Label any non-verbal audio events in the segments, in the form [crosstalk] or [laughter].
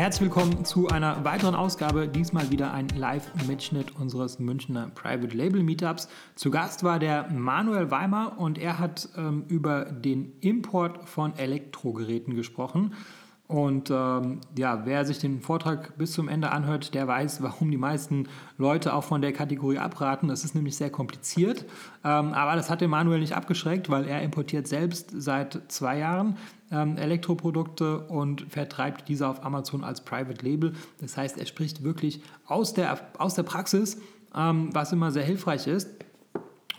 Herzlich willkommen zu einer weiteren Ausgabe. Diesmal wieder ein Live-Mitschnitt unseres Münchner Private Label Meetups. Zu Gast war der Manuel Weimer und er hat ähm, über den Import von Elektrogeräten gesprochen. Und ähm, ja, wer sich den Vortrag bis zum Ende anhört, der weiß, [laughs] warum die meisten Leute auch von der Kategorie abraten. Das ist nämlich sehr kompliziert. Ähm, aber das hat den Manuel nicht abgeschreckt, weil er importiert selbst seit zwei Jahren ähm, Elektroprodukte und vertreibt diese auf Amazon als Private Label. Das heißt, er spricht wirklich aus der, aus der Praxis, ähm, was immer sehr hilfreich ist.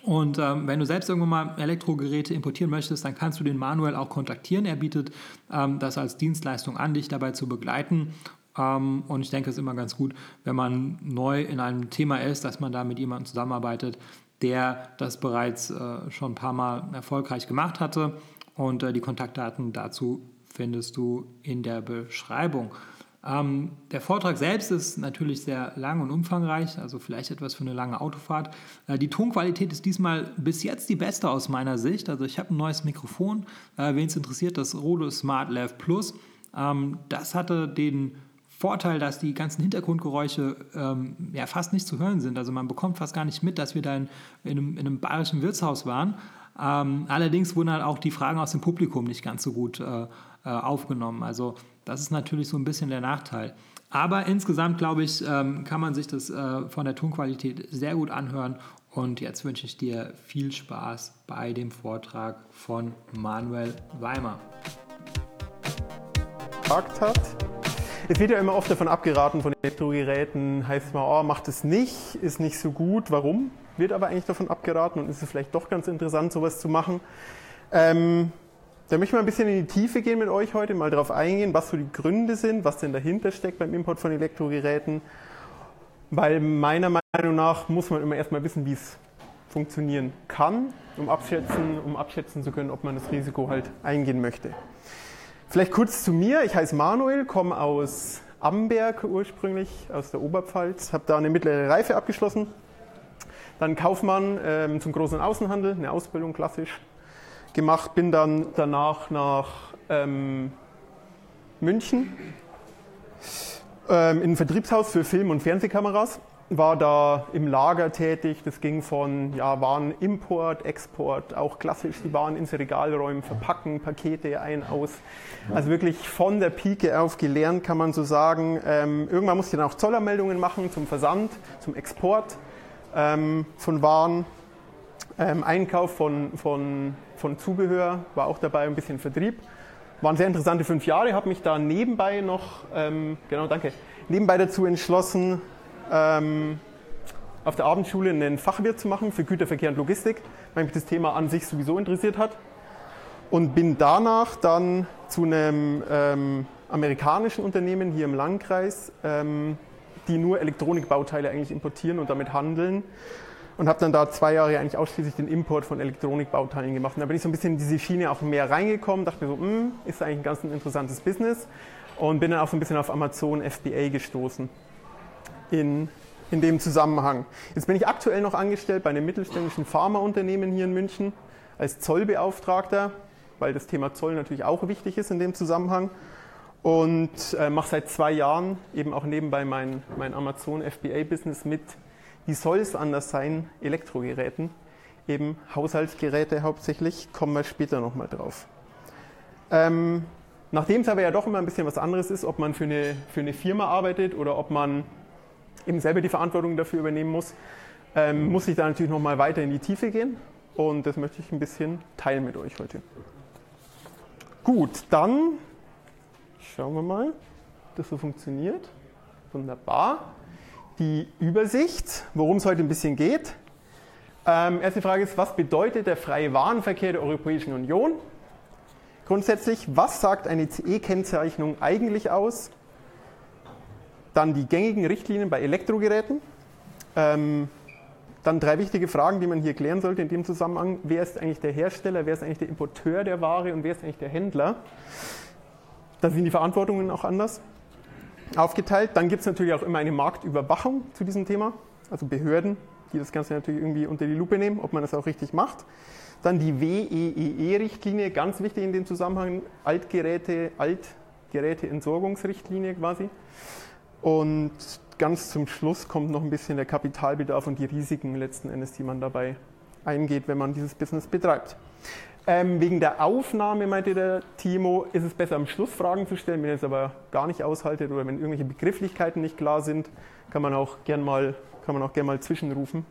Und ähm, wenn du selbst irgendwann mal Elektrogeräte importieren möchtest, dann kannst du den Manuel auch kontaktieren. Er bietet ähm, das als Dienstleistung an, dich dabei zu begleiten. Ähm, und ich denke, es ist immer ganz gut, wenn man neu in einem Thema ist, dass man da mit jemandem zusammenarbeitet, der das bereits äh, schon ein paar Mal erfolgreich gemacht hatte. Und äh, die Kontaktdaten dazu findest du in der Beschreibung. Ähm, der Vortrag selbst ist natürlich sehr lang und umfangreich, also vielleicht etwas für eine lange Autofahrt. Äh, die Tonqualität ist diesmal bis jetzt die beste aus meiner Sicht. Also ich habe ein neues Mikrofon, äh, wen es interessiert, das Rode Smart Lav Plus. Ähm, das hatte den Vorteil, dass die ganzen Hintergrundgeräusche ähm, ja fast nicht zu hören sind. Also man bekommt fast gar nicht mit, dass wir da in, in, einem, in einem bayerischen Wirtshaus waren. Ähm, allerdings wurden halt auch die Fragen aus dem Publikum nicht ganz so gut äh, äh, aufgenommen. Also das ist natürlich so ein bisschen der Nachteil. Aber insgesamt, glaube ich, ähm, kann man sich das äh, von der Tonqualität sehr gut anhören. Und jetzt wünsche ich dir viel Spaß bei dem Vortrag von Manuel Weimer. Hat. Es wird ja immer oft davon abgeraten, von Elektrogeräten, heißt man, oh, macht es nicht, ist nicht so gut. Warum? Wird aber eigentlich davon abgeraten und ist es vielleicht doch ganz interessant, sowas zu machen. Ähm, da möchte ich mal ein bisschen in die Tiefe gehen mit euch heute, mal darauf eingehen, was so die Gründe sind, was denn dahinter steckt beim Import von Elektrogeräten. Weil meiner Meinung nach muss man immer erstmal wissen, wie es funktionieren kann, um abschätzen, um abschätzen zu können, ob man das Risiko halt eingehen möchte. Vielleicht kurz zu mir. Ich heiße Manuel, komme aus Amberg ursprünglich, aus der Oberpfalz, habe da eine mittlere Reife abgeschlossen. Dann Kaufmann ähm, zum großen Außenhandel, eine Ausbildung klassisch gemacht, bin dann danach nach ähm, München ähm, in ein Vertriebshaus für Film- und Fernsehkameras. War da im Lager tätig. Das ging von ja, Warenimport, Export, auch klassisch die Waren ins Regal räumen, verpacken, Pakete ein, aus. Also wirklich von der Pike auf gelernt, kann man so sagen. Ähm, irgendwann musste ich dann auch Zollermeldungen machen zum Versand, zum Export ähm, von Waren. Ähm, Einkauf von, von von Zubehör, war auch dabei ein bisschen Vertrieb. Waren sehr interessante fünf Jahre, habe mich da nebenbei noch, ähm, genau, danke, nebenbei dazu entschlossen, ähm, auf der Abendschule einen Fachwirt zu machen für Güterverkehr und Logistik, weil mich das Thema an sich sowieso interessiert hat. Und bin danach dann zu einem ähm, amerikanischen Unternehmen hier im Landkreis, ähm, die nur Elektronikbauteile eigentlich importieren und damit handeln, und habe dann da zwei Jahre eigentlich ausschließlich den Import von Elektronikbauteilen gemacht. Und da bin ich so ein bisschen in diese Schiene auch mehr reingekommen, dachte mir so, hm, ist eigentlich ein ganz interessantes Business und bin dann auch so ein bisschen auf Amazon FBA gestoßen in, in dem Zusammenhang. Jetzt bin ich aktuell noch angestellt bei einem mittelständischen Pharmaunternehmen hier in München als Zollbeauftragter, weil das Thema Zoll natürlich auch wichtig ist in dem Zusammenhang und äh, mache seit zwei Jahren eben auch nebenbei mein, mein Amazon FBA-Business mit wie soll es anders sein? Elektrogeräten, eben Haushaltsgeräte hauptsächlich, kommen wir später nochmal drauf. Ähm, nachdem es aber ja doch immer ein bisschen was anderes ist, ob man für eine, für eine Firma arbeitet oder ob man eben selber die Verantwortung dafür übernehmen muss, ähm, muss ich da natürlich nochmal weiter in die Tiefe gehen und das möchte ich ein bisschen teilen mit euch heute. Gut, dann schauen wir mal, ob das so funktioniert. Wunderbar die Übersicht, worum es heute ein bisschen geht. Ähm, erste Frage ist, was bedeutet der freie Warenverkehr der Europäischen Union? Grundsätzlich, was sagt eine CE-Kennzeichnung eigentlich aus? Dann die gängigen Richtlinien bei Elektrogeräten. Ähm, dann drei wichtige Fragen, die man hier klären sollte in dem Zusammenhang. Wer ist eigentlich der Hersteller, wer ist eigentlich der Importeur der Ware und wer ist eigentlich der Händler? Da sind die Verantwortungen auch anders aufgeteilt. Dann gibt es natürlich auch immer eine Marktüberwachung zu diesem Thema, also Behörden, die das Ganze natürlich irgendwie unter die Lupe nehmen, ob man das auch richtig macht. Dann die WEEE-Richtlinie, ganz wichtig in dem Zusammenhang, Altgeräte, alt Geräteentsorgungsrichtlinie quasi. Und ganz zum Schluss kommt noch ein bisschen der Kapitalbedarf und die Risiken letzten Endes, die man dabei eingeht, wenn man dieses Business betreibt. Ähm, wegen der Aufnahme, meinte der Timo, ist es besser am Schluss Fragen zu stellen. Wenn ihr es aber gar nicht aushaltet oder wenn irgendwelche Begrifflichkeiten nicht klar sind, kann man auch gern mal, kann man auch gern mal zwischenrufen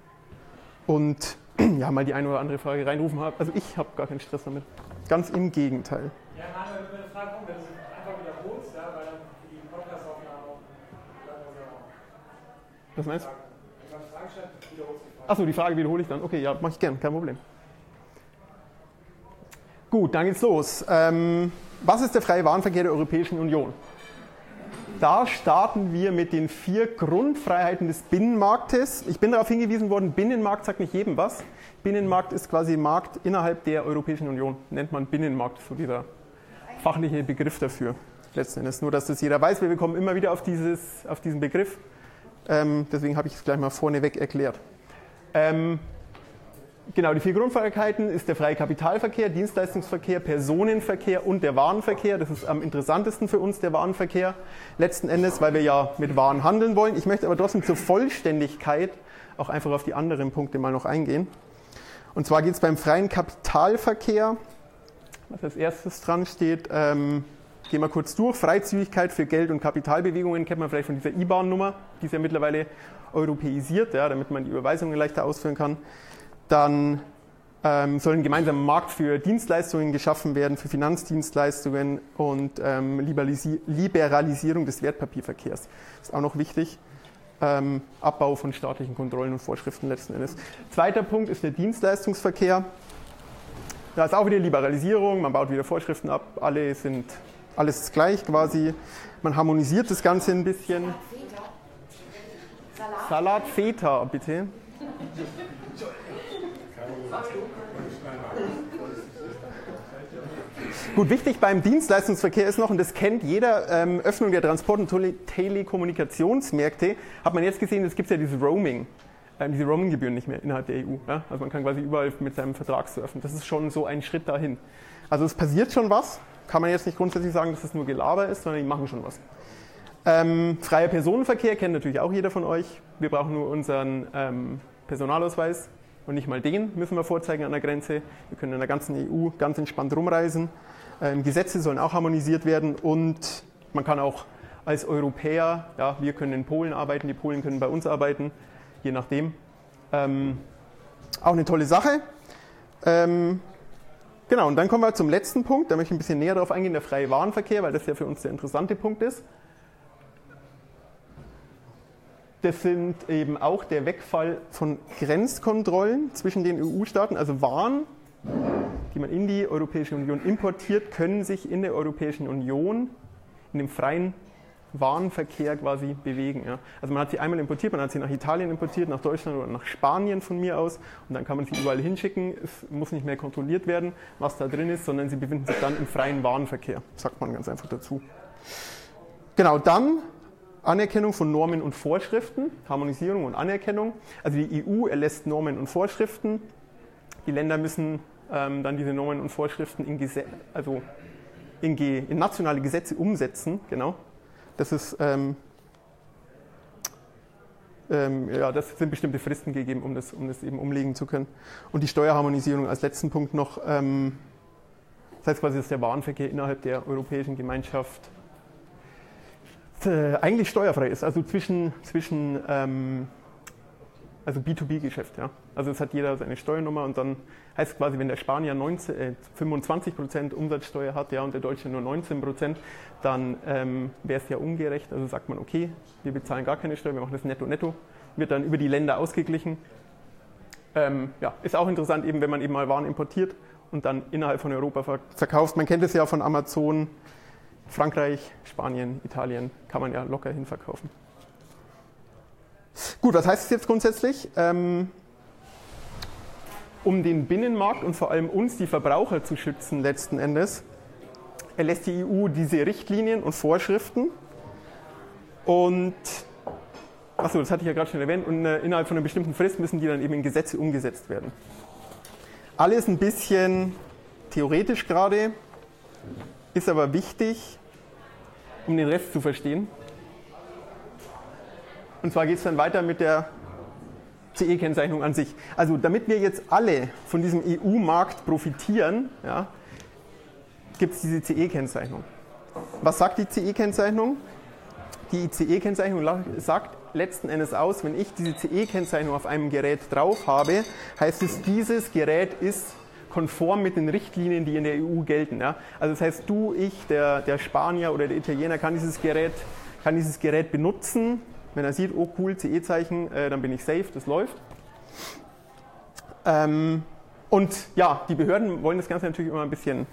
und [clears throat] ja, mal die eine oder andere Frage reinrufen. Also ich habe gar keinen Stress damit. Ganz im Gegenteil. Ja, Manuel, wenn eine Frage kommt, wenn du es einfach wiederholst, ja, weil dann die Podcastaufnahme Was meinst du? Achso, die Frage wiederhole ich dann. Okay, ja, mache ich gern, kein Problem. Gut, dann geht's los. Ähm, was ist der freie Warenverkehr der Europäischen Union? Da starten wir mit den vier Grundfreiheiten des Binnenmarktes. Ich bin darauf hingewiesen worden, Binnenmarkt sagt nicht jedem was. Binnenmarkt ist quasi Markt innerhalb der Europäischen Union. Nennt man Binnenmarkt, so dieser fachliche Begriff dafür. Letzten Endes. Nur, dass das jeder weiß. Wir kommen immer wieder auf, dieses, auf diesen Begriff. Ähm, deswegen habe ich es gleich mal vorneweg erklärt. Ähm, Genau, die vier Grundfreiheiten ist der freie Kapitalverkehr, Dienstleistungsverkehr, Personenverkehr und der Warenverkehr. Das ist am interessantesten für uns, der Warenverkehr, letzten Endes, weil wir ja mit Waren handeln wollen. Ich möchte aber trotzdem zur Vollständigkeit auch einfach auf die anderen Punkte mal noch eingehen. Und zwar geht es beim freien Kapitalverkehr, was als erstes dran steht, ähm, gehen wir kurz durch. Freizügigkeit für Geld- und Kapitalbewegungen kennt man vielleicht von dieser IBAN-Nummer, die ist ja mittlerweile europäisiert, ja, damit man die Überweisungen leichter ausführen kann. Dann ähm, soll ein gemeinsamer Markt für Dienstleistungen geschaffen werden, für Finanzdienstleistungen und ähm, Liberalisierung des Wertpapierverkehrs. Das ist auch noch wichtig. Ähm, Abbau von staatlichen Kontrollen und Vorschriften letzten Endes. Zweiter Punkt ist der Dienstleistungsverkehr. Da ist auch wieder Liberalisierung, man baut wieder Vorschriften ab, alle sind alles gleich quasi. Man harmonisiert das Ganze ein bisschen. Salat, Salat Feta, bitte. Gut, wichtig beim Dienstleistungsverkehr ist noch, und das kennt jeder, ähm, Öffnung der Transport- und Telekommunikationsmärkte, hat man jetzt gesehen, es gibt ja dieses Roaming, äh, diese Roaming-Gebühren nicht mehr innerhalb der EU. Ja? Also man kann quasi überall mit seinem Vertrag surfen. Das ist schon so ein Schritt dahin. Also es passiert schon was, kann man jetzt nicht grundsätzlich sagen, dass es nur Gelaber ist, sondern die machen schon was. Ähm, freier Personenverkehr kennt natürlich auch jeder von euch. Wir brauchen nur unseren ähm, Personalausweis, und nicht mal den müssen wir vorzeigen an der Grenze. Wir können in der ganzen EU ganz entspannt rumreisen. Ähm, Gesetze sollen auch harmonisiert werden und man kann auch als Europäer, ja, wir können in Polen arbeiten, die Polen können bei uns arbeiten, je nachdem. Ähm, auch eine tolle Sache. Ähm, genau, und dann kommen wir zum letzten Punkt, da möchte ich ein bisschen näher darauf eingehen, der freie Warenverkehr, weil das ja für uns der interessante Punkt ist. Das sind eben auch der Wegfall von Grenzkontrollen zwischen den EU-Staaten, also Waren, die man in die Europäische Union importiert, können sich in der Europäischen Union in dem freien Warenverkehr quasi bewegen. Ja. Also man hat sie einmal importiert, man hat sie nach Italien importiert, nach Deutschland oder nach Spanien von mir aus und dann kann man sie überall hinschicken. Es muss nicht mehr kontrolliert werden, was da drin ist, sondern sie befinden sich dann im freien Warenverkehr, sagt man ganz einfach dazu. Genau, dann Anerkennung von Normen und Vorschriften, Harmonisierung und Anerkennung. Also die EU erlässt Normen und Vorschriften. Die Länder müssen ähm, dann diese Normen und Vorschriften in, Gese also in, in, nationale Gesetze umsetzen. Genau. Das ist ähm, ähm, ja, das sind bestimmte Fristen gegeben, um das, um das eben umlegen zu können. Und die Steuerharmonisierung als letzten Punkt noch. Ähm, das heißt quasi, dass der Warenverkehr innerhalb der Europäischen Gemeinschaft äh, eigentlich steuerfrei ist, also zwischen, zwischen ähm, also B2B-Geschäft. Ja. Also es hat jeder seine Steuernummer und dann heißt quasi, wenn der Spanier 19, äh, 25% Umsatzsteuer hat ja, und der Deutsche nur 19%, dann ähm, wäre es ja ungerecht. Also sagt man, okay, wir bezahlen gar keine Steuer, wir machen das netto-netto, wird dann über die Länder ausgeglichen. Ähm, ja, ist auch interessant, eben wenn man eben mal Waren importiert und dann innerhalb von Europa verkauft. Man kennt es ja von Amazon, Frankreich, Spanien, Italien kann man ja locker hinverkaufen. Gut, was heißt es jetzt grundsätzlich? Ähm, um den Binnenmarkt und vor allem uns, die Verbraucher, zu schützen letzten Endes, erlässt die EU diese Richtlinien und Vorschriften. Und, achso, das hatte ich ja gerade schon erwähnt, und äh, innerhalb von einer bestimmten Frist müssen die dann eben in Gesetze umgesetzt werden. Alles ein bisschen theoretisch gerade, ist aber wichtig, um den Rest zu verstehen. Und zwar geht es dann weiter mit der CE-Kennzeichnung an sich. Also damit wir jetzt alle von diesem EU-Markt profitieren, ja, gibt es diese CE-Kennzeichnung. Was sagt die CE-Kennzeichnung? Die CE-Kennzeichnung sagt letzten Endes aus, wenn ich diese CE-Kennzeichnung auf einem Gerät drauf habe, heißt es, dieses Gerät ist konform mit den Richtlinien, die in der EU gelten. Ja? Also das heißt, du, ich, der, der Spanier oder der Italiener kann dieses Gerät, kann dieses Gerät benutzen. Wenn er sieht, oh cool, CE-Zeichen, äh, dann bin ich safe, das läuft. Ähm, und ja, die Behörden wollen das Ganze natürlich immer ein bisschen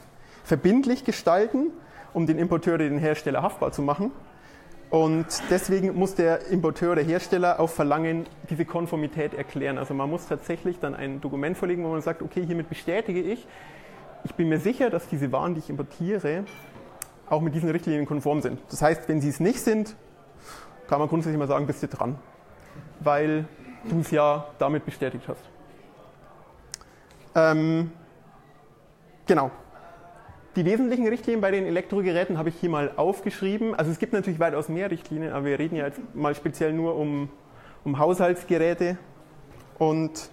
verbindlich gestalten, um den Importeur oder den Hersteller haftbar zu machen. Und deswegen muss der Importeur oder Hersteller auf Verlangen diese Konformität erklären. Also man muss tatsächlich dann ein Dokument vorlegen, wo man sagt, okay, hiermit bestätige ich, ich bin mir sicher, dass diese Waren, die ich importiere, auch mit diesen Richtlinien konform sind. Das heißt, wenn sie es nicht sind, kann man grundsätzlich mal sagen, bist du dran, weil du es ja damit bestätigt hast. Ähm, genau, die wesentlichen Richtlinien bei den Elektrogeräten habe ich hier mal aufgeschrieben. Also es gibt natürlich weitaus mehr Richtlinien, aber wir reden ja jetzt mal speziell nur um, um Haushaltsgeräte und,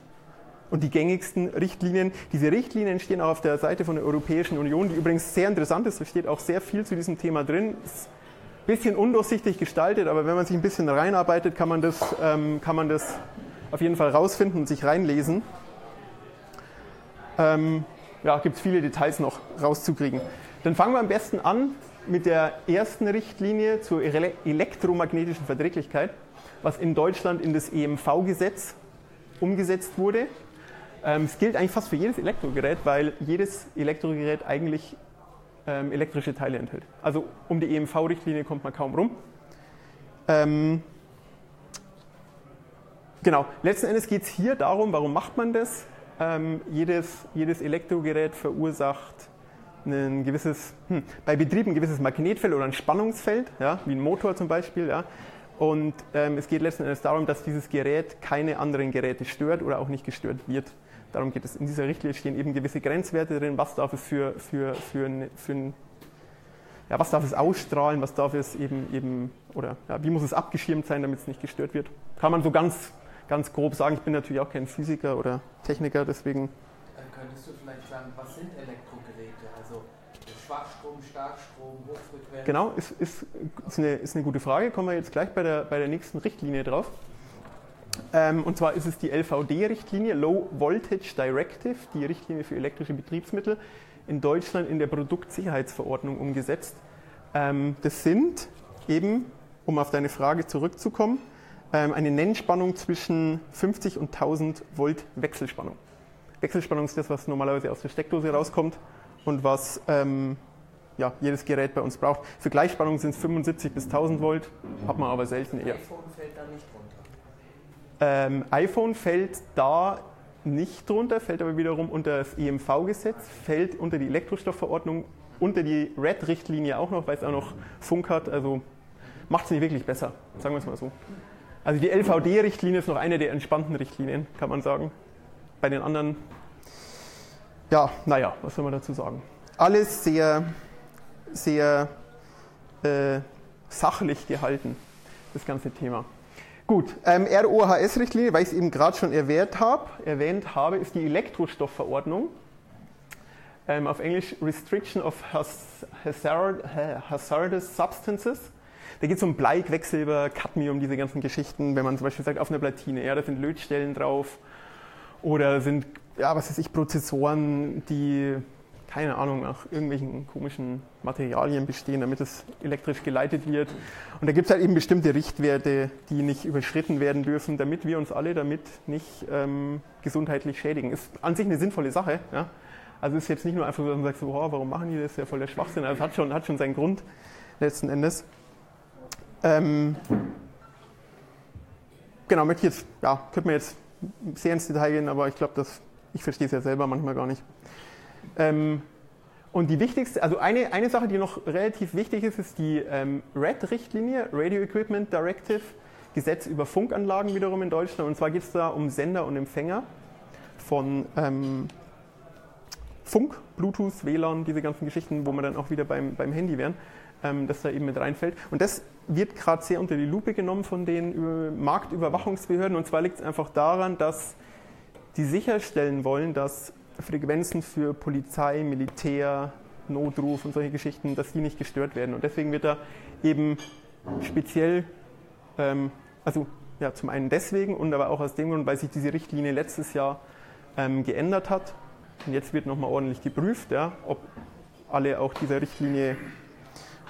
und die gängigsten Richtlinien. Diese Richtlinien stehen auch auf der Seite von der Europäischen Union, die übrigens sehr interessant ist. Da steht auch sehr viel zu diesem Thema drin. Ist ein bisschen undurchsichtig gestaltet, aber wenn man sich ein bisschen reinarbeitet, kann man das, ähm, kann man das auf jeden Fall rausfinden und sich reinlesen. Ähm, ja, gibt es viele Details noch rauszukriegen. Dann fangen wir am besten an mit der ersten Richtlinie zur elektromagnetischen Verträglichkeit, was in Deutschland in das EMV-Gesetz umgesetzt wurde. Ähm, es gilt eigentlich fast für jedes Elektrogerät, weil jedes Elektrogerät eigentlich ähm, elektrische Teile enthält. Also um die EMV-Richtlinie kommt man kaum rum. Ähm, genau, letzten Endes geht es hier darum, warum macht man das? Ähm, jedes, jedes Elektrogerät verursacht ein gewisses, hm, bei Betrieb ein gewisses Magnetfeld oder ein Spannungsfeld, ja, wie ein Motor zum Beispiel. Ja. Und ähm, es geht letzten Endes darum, dass dieses Gerät keine anderen Geräte stört oder auch nicht gestört wird. Darum geht es. In dieser Richtlinie stehen eben gewisse Grenzwerte drin, was darf es für, für, für, ein, für ein, ja, was darf es ausstrahlen, was darf es eben, eben oder ja, wie muss es abgeschirmt sein, damit es nicht gestört wird. Kann man so ganz ganz grob sagen. Ich bin natürlich auch kein Physiker oder Techniker, deswegen. Dann könntest du vielleicht sagen, was sind Elektrogeräte? Also Schwachstrom, Starkstrom, Hochfrequenz? Genau, ist, ist, ist, eine, ist eine gute Frage. Kommen wir jetzt gleich bei der, bei der nächsten Richtlinie drauf. Ähm, und zwar ist es die LVD-Richtlinie, Low Voltage Directive, die Richtlinie für elektrische Betriebsmittel, in Deutschland in der Produktsicherheitsverordnung umgesetzt. Ähm, das sind eben, um auf deine Frage zurückzukommen, eine Nennspannung zwischen 50 und 1000 Volt Wechselspannung. Wechselspannung ist das, was normalerweise aus der Steckdose rauskommt und was ähm, ja, jedes Gerät bei uns braucht. Für Gleichspannung sind es 75 bis 1000 Volt, hat man aber selten eher. iPhone fällt da nicht drunter? Ähm, iPhone fällt da nicht drunter, fällt aber wiederum unter das EMV-Gesetz, fällt unter die Elektrostoffverordnung, unter die RED-Richtlinie auch noch, weil es auch noch Funk hat. Also macht es nicht wirklich besser, sagen wir es mal so. Also die LVD-Richtlinie ist noch eine der entspannten Richtlinien, kann man sagen. Bei den anderen, ja, naja, was soll man dazu sagen? Alles sehr, sehr äh, sachlich gehalten, das ganze Thema. Gut, ähm, ROHS-Richtlinie, weil ich es eben gerade schon erwähnt habe, erwähnt habe, ist die Elektrostoffverordnung. Ähm, auf Englisch Restriction of Hazard, Hazardous Substances. Da geht es um Blei, Quecksilber, Cadmium, diese ganzen Geschichten. Wenn man zum Beispiel sagt, auf einer Platine, ja, da sind Lötstellen drauf oder sind, ja, was weiß ich, Prozessoren, die, keine Ahnung, nach irgendwelchen komischen Materialien bestehen, damit es elektrisch geleitet wird. Und da gibt es halt eben bestimmte Richtwerte, die nicht überschritten werden dürfen, damit wir uns alle damit nicht ähm, gesundheitlich schädigen. Ist an sich eine sinnvolle Sache. Ja? Also ist jetzt nicht nur einfach so, dass man sagt, so, oh, warum machen die das? Ist ja voll der Schwachsinn. Also hat schon, hat schon seinen Grund letzten Endes. Ähm, genau, möchte jetzt, ja, könnte man jetzt sehr ins Detail gehen, aber ich glaube, ich verstehe es ja selber manchmal gar nicht. Ähm, und die wichtigste, also eine, eine Sache, die noch relativ wichtig ist, ist die ähm, RED-Richtlinie, Radio Equipment Directive, Gesetz über Funkanlagen wiederum in Deutschland. Und zwar geht es da um Sender und Empfänger von, ähm, Funk, Bluetooth, WLAN, diese ganzen Geschichten, wo wir dann auch wieder beim, beim Handy wären, ähm, das da eben mit reinfällt. Und das wird gerade sehr unter die Lupe genommen von den Marktüberwachungsbehörden. Und zwar liegt es einfach daran, dass die sicherstellen wollen, dass Frequenzen für Polizei, Militär, Notruf und solche Geschichten, dass die nicht gestört werden. Und deswegen wird da eben speziell, ähm, also ja, zum einen deswegen und aber auch aus dem Grund, weil sich diese Richtlinie letztes Jahr ähm, geändert hat. Und jetzt wird nochmal ordentlich geprüft, ja, ob alle auch dieser Richtlinie,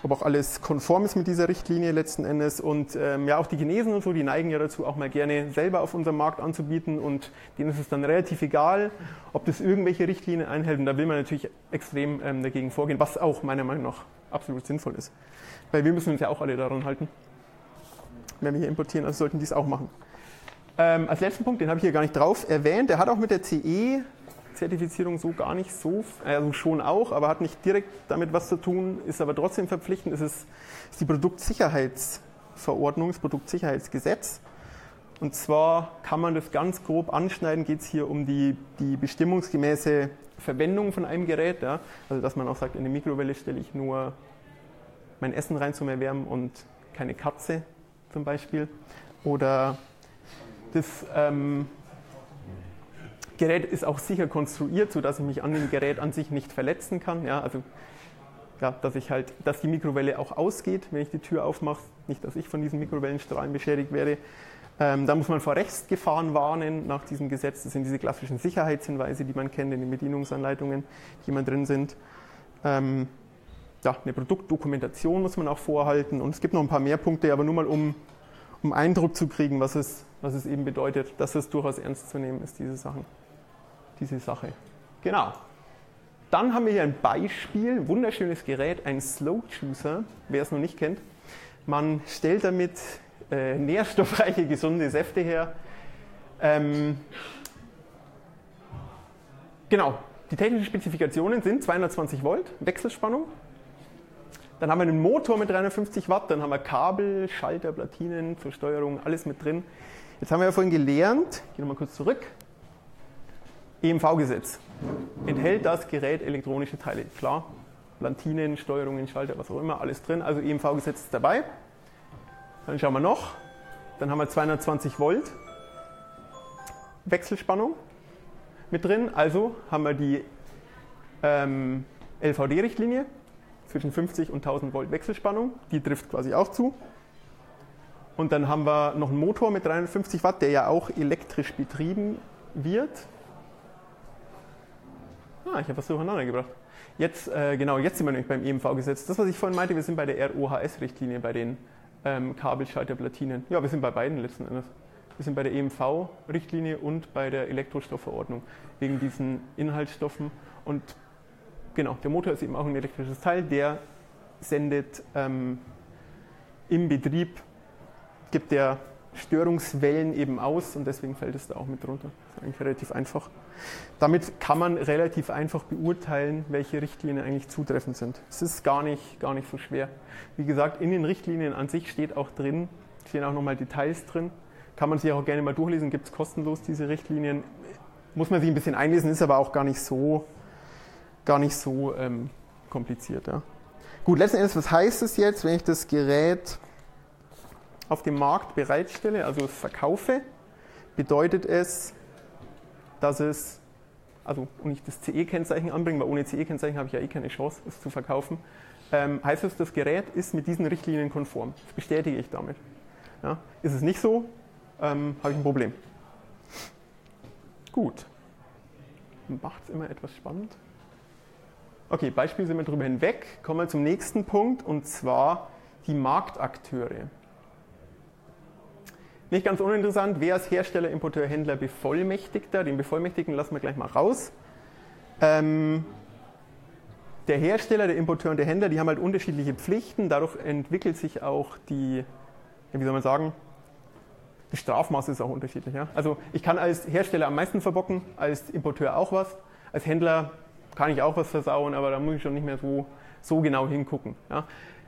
ob auch alles konform ist mit dieser Richtlinie letzten Endes. Und ähm, ja, auch die Chinesen und so, die neigen ja dazu, auch mal gerne selber auf unserem Markt anzubieten. Und denen ist es dann relativ egal, ob das irgendwelche Richtlinien einhält. Und da will man natürlich extrem ähm, dagegen vorgehen, was auch meiner Meinung nach absolut sinnvoll ist. Weil wir müssen uns ja auch alle daran halten, wenn wir hier importieren, also sollten die es auch machen. Ähm, als letzten Punkt, den habe ich hier gar nicht drauf erwähnt, der hat auch mit der CE-Zertifizierung so gar nicht so, also schon auch, aber hat nicht direkt damit was zu tun, ist aber trotzdem verpflichtend, es ist, ist die Produktsicherheitsverordnung, das Produktsicherheitsgesetz. Und zwar kann man das ganz grob anschneiden, geht es hier um die, die bestimmungsgemäße Verwendung von einem Gerät. Ja? Also dass man auch sagt, in eine Mikrowelle stelle ich nur mein Essen rein zum Erwärmen und keine Katze zum Beispiel. Oder das ähm, Gerät ist auch sicher konstruiert, sodass ich mich an dem Gerät an sich nicht verletzen kann. Ja, also ja, dass ich halt, dass die Mikrowelle auch ausgeht, wenn ich die Tür aufmache, nicht, dass ich von diesen Mikrowellenstrahlen beschädigt werde. Ähm, da muss man vor Rechtsgefahren warnen nach diesem Gesetz. Das sind diese klassischen Sicherheitshinweise, die man kennt in den Bedienungsanleitungen, die immer drin sind. Ähm, ja, eine Produktdokumentation muss man auch vorhalten und es gibt noch ein paar mehr Punkte, aber nur mal um, um Eindruck zu kriegen, was es, was es eben bedeutet, dass es durchaus ernst zu nehmen ist, diese Sachen, diese Sache. Genau. Dann haben wir hier ein Beispiel, wunderschönes Gerät, ein Slow Juicer, wer es noch nicht kennt. Man stellt damit äh, nährstoffreiche, gesunde Säfte her. Ähm, genau, die technischen Spezifikationen sind 220 Volt, Wechselspannung, dann haben wir einen Motor mit 350 Watt, dann haben wir Kabel, Schalter, Platinen zur Steuerung, alles mit drin. Jetzt haben wir ja vorhin gelernt, ich gehe nochmal kurz zurück, EMV-Gesetz. Enthält das Gerät elektronische Teile? Klar, Platinen, Steuerungen, Schalter, was auch immer, alles drin. Also EMV-Gesetz ist dabei. Dann schauen wir noch. Dann haben wir 220 Volt Wechselspannung mit drin. Also haben wir die ähm, LVD-Richtlinie zwischen 50 und 1000 Volt Wechselspannung. Die trifft quasi auch zu. Und dann haben wir noch einen Motor mit 350 Watt, der ja auch elektrisch betrieben wird. Ah, ich habe was durcheinander gebracht. Jetzt, äh, genau, jetzt sind wir nämlich beim EMV-Gesetz. Das, was ich vorhin meinte, wir sind bei der ROHS-Richtlinie, bei den ähm, Kabelschalterplatinen. Ja, wir sind bei beiden letzten Endes. Wir sind bei der EMV-Richtlinie und bei der Elektrostoffverordnung wegen diesen Inhaltsstoffen. Und genau, der Motor ist eben auch ein elektrisches Teil, der sendet ähm, im Betrieb, gibt der Störungswellen eben aus und deswegen fällt es da auch mit runter. Das ist eigentlich relativ einfach. Damit kann man relativ einfach beurteilen, welche Richtlinien eigentlich zutreffend sind. Es ist gar nicht, gar nicht so schwer. Wie gesagt, in den Richtlinien an sich steht auch drin, stehen auch nochmal Details drin. Kann man sich auch gerne mal durchlesen, gibt es kostenlos diese Richtlinien. Muss man sich ein bisschen einlesen, ist aber auch gar nicht so, gar nicht so ähm, kompliziert. Ja. Gut, letzten Endes, was heißt es jetzt, wenn ich das Gerät auf dem Markt bereitstelle, also verkaufe, bedeutet es, dass es, also und ich das CE-Kennzeichen anbringe, weil ohne CE-Kennzeichen habe ich ja eh keine Chance, es zu verkaufen, ähm, heißt es, das Gerät ist mit diesen Richtlinien konform. Das bestätige ich damit. Ja. Ist es nicht so, ähm, habe ich ein Problem. Gut. Macht es immer etwas spannend. Okay, Beispiel sind wir drüber hinweg. Kommen wir zum nächsten Punkt und zwar die Marktakteure. Nicht ganz uninteressant, wer als Hersteller, Importeur, Händler Bevollmächtigter, den Bevollmächtigten lassen wir gleich mal raus. Ähm, der Hersteller, der Importeur und der Händler, die haben halt unterschiedliche Pflichten, dadurch entwickelt sich auch die, wie soll man sagen, das Strafmaß ist auch unterschiedlich. Ja? Also ich kann als Hersteller am meisten verbocken, als Importeur auch was, als Händler kann ich auch was versauen, aber da muss ich schon nicht mehr so, so genau hingucken. Ja.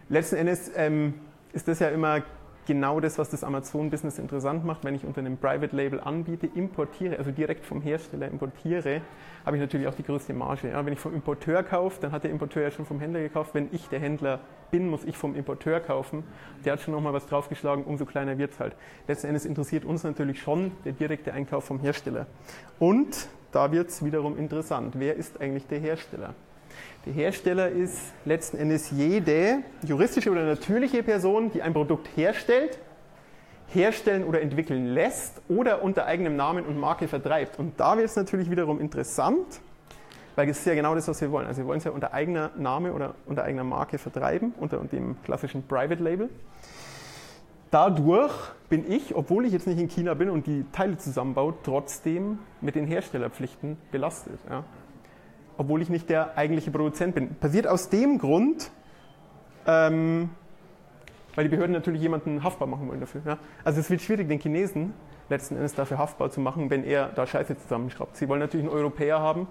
Letzten Endes ähm, ist das ja immer genau das, was das Amazon-Business interessant macht. Wenn ich unter einem Private Label anbiete, importiere, also direkt vom Hersteller importiere, habe ich natürlich auch die größte Marge. Ja, wenn ich vom Importeur kaufe, dann hat der Importeur ja schon vom Händler gekauft. Wenn ich der Händler bin, muss ich vom Importeur kaufen. Der hat schon nochmal was draufgeschlagen, umso kleiner wird es halt. Letzten Endes interessiert uns natürlich schon der direkte Einkauf vom Hersteller. Und da wird es wiederum interessant. Wer ist eigentlich der Hersteller? Der Hersteller ist letzten Endes jede juristische oder natürliche Person, die ein Produkt herstellt, herstellen oder entwickeln lässt oder unter eigenem Namen und Marke vertreibt. Und da wird es natürlich wiederum interessant, weil es ist ja genau das, was wir wollen. Also wir wollen es ja unter eigener Name oder unter eigener Marke vertreiben, unter dem klassischen Private Label. Dadurch bin ich, obwohl ich jetzt nicht in China bin und die Teile zusammenbaue, trotzdem mit den Herstellerpflichten belastet. Ja obwohl ich nicht der eigentliche Produzent bin. Passiert aus dem Grund, ähm, weil die Behörden natürlich jemanden haftbar machen wollen dafür. Ja? Also es wird schwierig, den Chinesen letzten Endes dafür haftbar zu machen, wenn er da Scheiße zusammenschraubt. Sie wollen natürlich einen Europäer haben,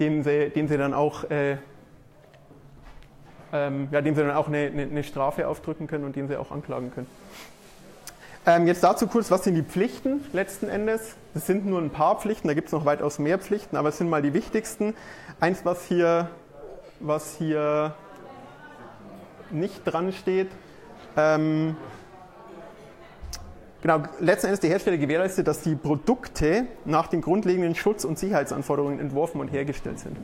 dem sie, dem sie dann auch, äh, ähm, ja, dem sie dann auch eine, eine, eine Strafe aufdrücken können und den sie auch anklagen können. Ähm, jetzt dazu kurz, was sind die Pflichten letzten Endes? Das sind nur ein paar Pflichten, da gibt es noch weitaus mehr Pflichten, aber es sind mal die wichtigsten. Eins, was hier, was hier nicht dran steht, ähm, Genau, letzten Endes der Hersteller gewährleistet, dass die Produkte nach den grundlegenden Schutz- und Sicherheitsanforderungen entworfen und hergestellt sind.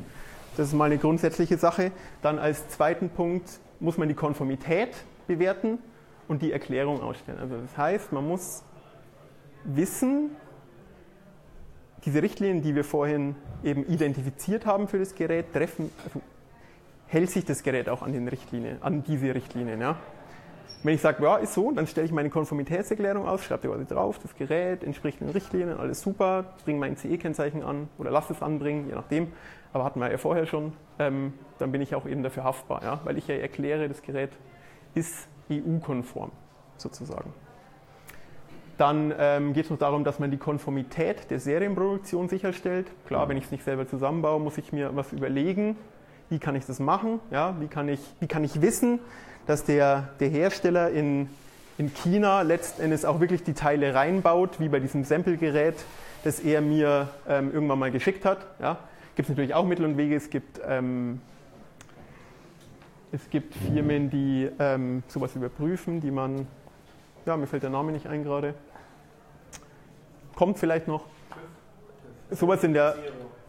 Das ist mal eine grundsätzliche Sache. Dann als zweiten Punkt muss man die Konformität bewerten und die Erklärung ausstellen. Also das heißt, man muss wissen, diese Richtlinien, die wir vorhin eben identifiziert haben für das Gerät, treffen, also hält sich das Gerät auch an den Richtlinien, an diese Richtlinien. Ja? Wenn ich sage, ja, ist so, dann stelle ich meine Konformitätserklärung aus, schreibe die quasi drauf, das Gerät entspricht den Richtlinien, alles super, bringe mein CE-Kennzeichen an oder lasse es anbringen, je nachdem. Aber hatten wir ja vorher schon, ähm, dann bin ich auch eben dafür haftbar, ja? weil ich ja erkläre, das Gerät ist EU-konform sozusagen. Dann ähm, geht es noch darum, dass man die Konformität der Serienproduktion sicherstellt. Klar, wenn ich es nicht selber zusammenbaue, muss ich mir was überlegen. Wie kann ich das machen? Ja, wie, kann ich, wie kann ich wissen, dass der, der Hersteller in, in China letzten Endes auch wirklich die Teile reinbaut, wie bei diesem Sample-Gerät, das er mir ähm, irgendwann mal geschickt hat. Ja, gibt es natürlich auch Mittel und Wege. Es gibt ähm, es gibt Firmen, die ähm, sowas überprüfen, die man, ja, mir fällt der Name nicht ein gerade. Kommt vielleicht noch. Sowas in der,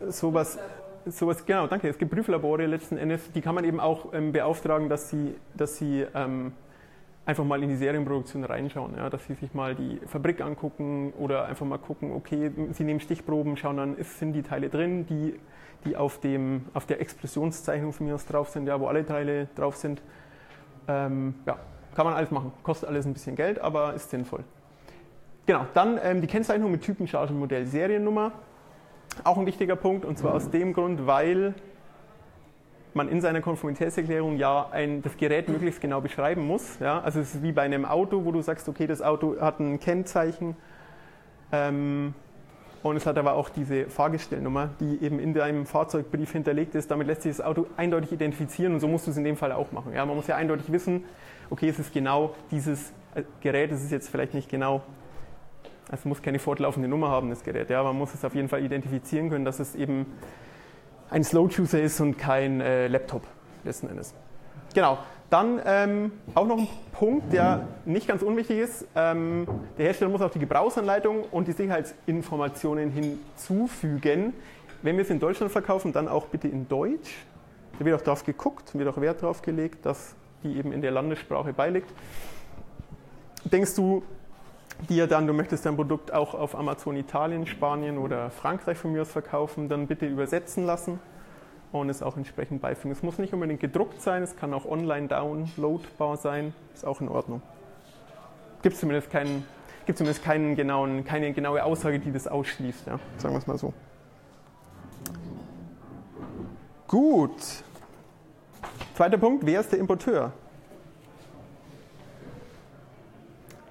sowas, sowas, genau, danke. Es gibt Prüflabore letzten Endes, die kann man eben auch ähm, beauftragen, dass sie, dass sie ähm, einfach mal in die Serienproduktion reinschauen, ja, dass sie sich mal die Fabrik angucken oder einfach mal gucken, okay, sie nehmen Stichproben, schauen dann, sind die Teile drin, die die auf, dem, auf der Expressionszeichnung von mir aus drauf sind, ja, wo alle Teile drauf sind. Ähm, ja, kann man alles machen. Kostet alles ein bisschen Geld, aber ist sinnvoll. Genau, dann ähm, die Kennzeichnung mit Typen, Charge, Modell, Seriennummer. Auch ein wichtiger Punkt und zwar aus dem Grund, weil man in seiner Konformitätserklärung ja ein, das Gerät möglichst genau beschreiben muss. Ja? Also es ist wie bei einem Auto, wo du sagst, okay, das Auto hat ein Kennzeichen. Ähm, und es hat aber auch diese Fahrgestellnummer, die eben in deinem Fahrzeugbrief hinterlegt ist. Damit lässt sich das Auto eindeutig identifizieren und so musst du es in dem Fall auch machen. Ja, man muss ja eindeutig wissen, okay, es ist genau dieses äh, Gerät, es ist jetzt vielleicht nicht genau, es muss keine fortlaufende Nummer haben, das Gerät. Ja, man muss es auf jeden Fall identifizieren können, dass es eben ein Slow-User ist und kein äh, Laptop letzten Endes. Genau, dann ähm, auch noch ein Punkt, der nicht ganz unwichtig ist. Ähm, der Hersteller muss auch die Gebrauchsanleitung und die Sicherheitsinformationen hinzufügen. Wenn wir es in Deutschland verkaufen, dann auch bitte in Deutsch. Da wird auch darauf geguckt, wird auch Wert darauf gelegt, dass die eben in der Landessprache beiliegt. Denkst du dir dann, du möchtest dein Produkt auch auf Amazon Italien, Spanien oder Frankreich von mir aus verkaufen, dann bitte übersetzen lassen und es auch entsprechend beifügen. Es muss nicht unbedingt gedruckt sein, es kann auch online downloadbar sein, ist auch in Ordnung. Gibt es zumindest, keinen, gibt zumindest keinen genauen, keine genaue Aussage, die das ausschließt, ja? sagen wir es mal so. Gut. Zweiter Punkt, wer ist der Importeur?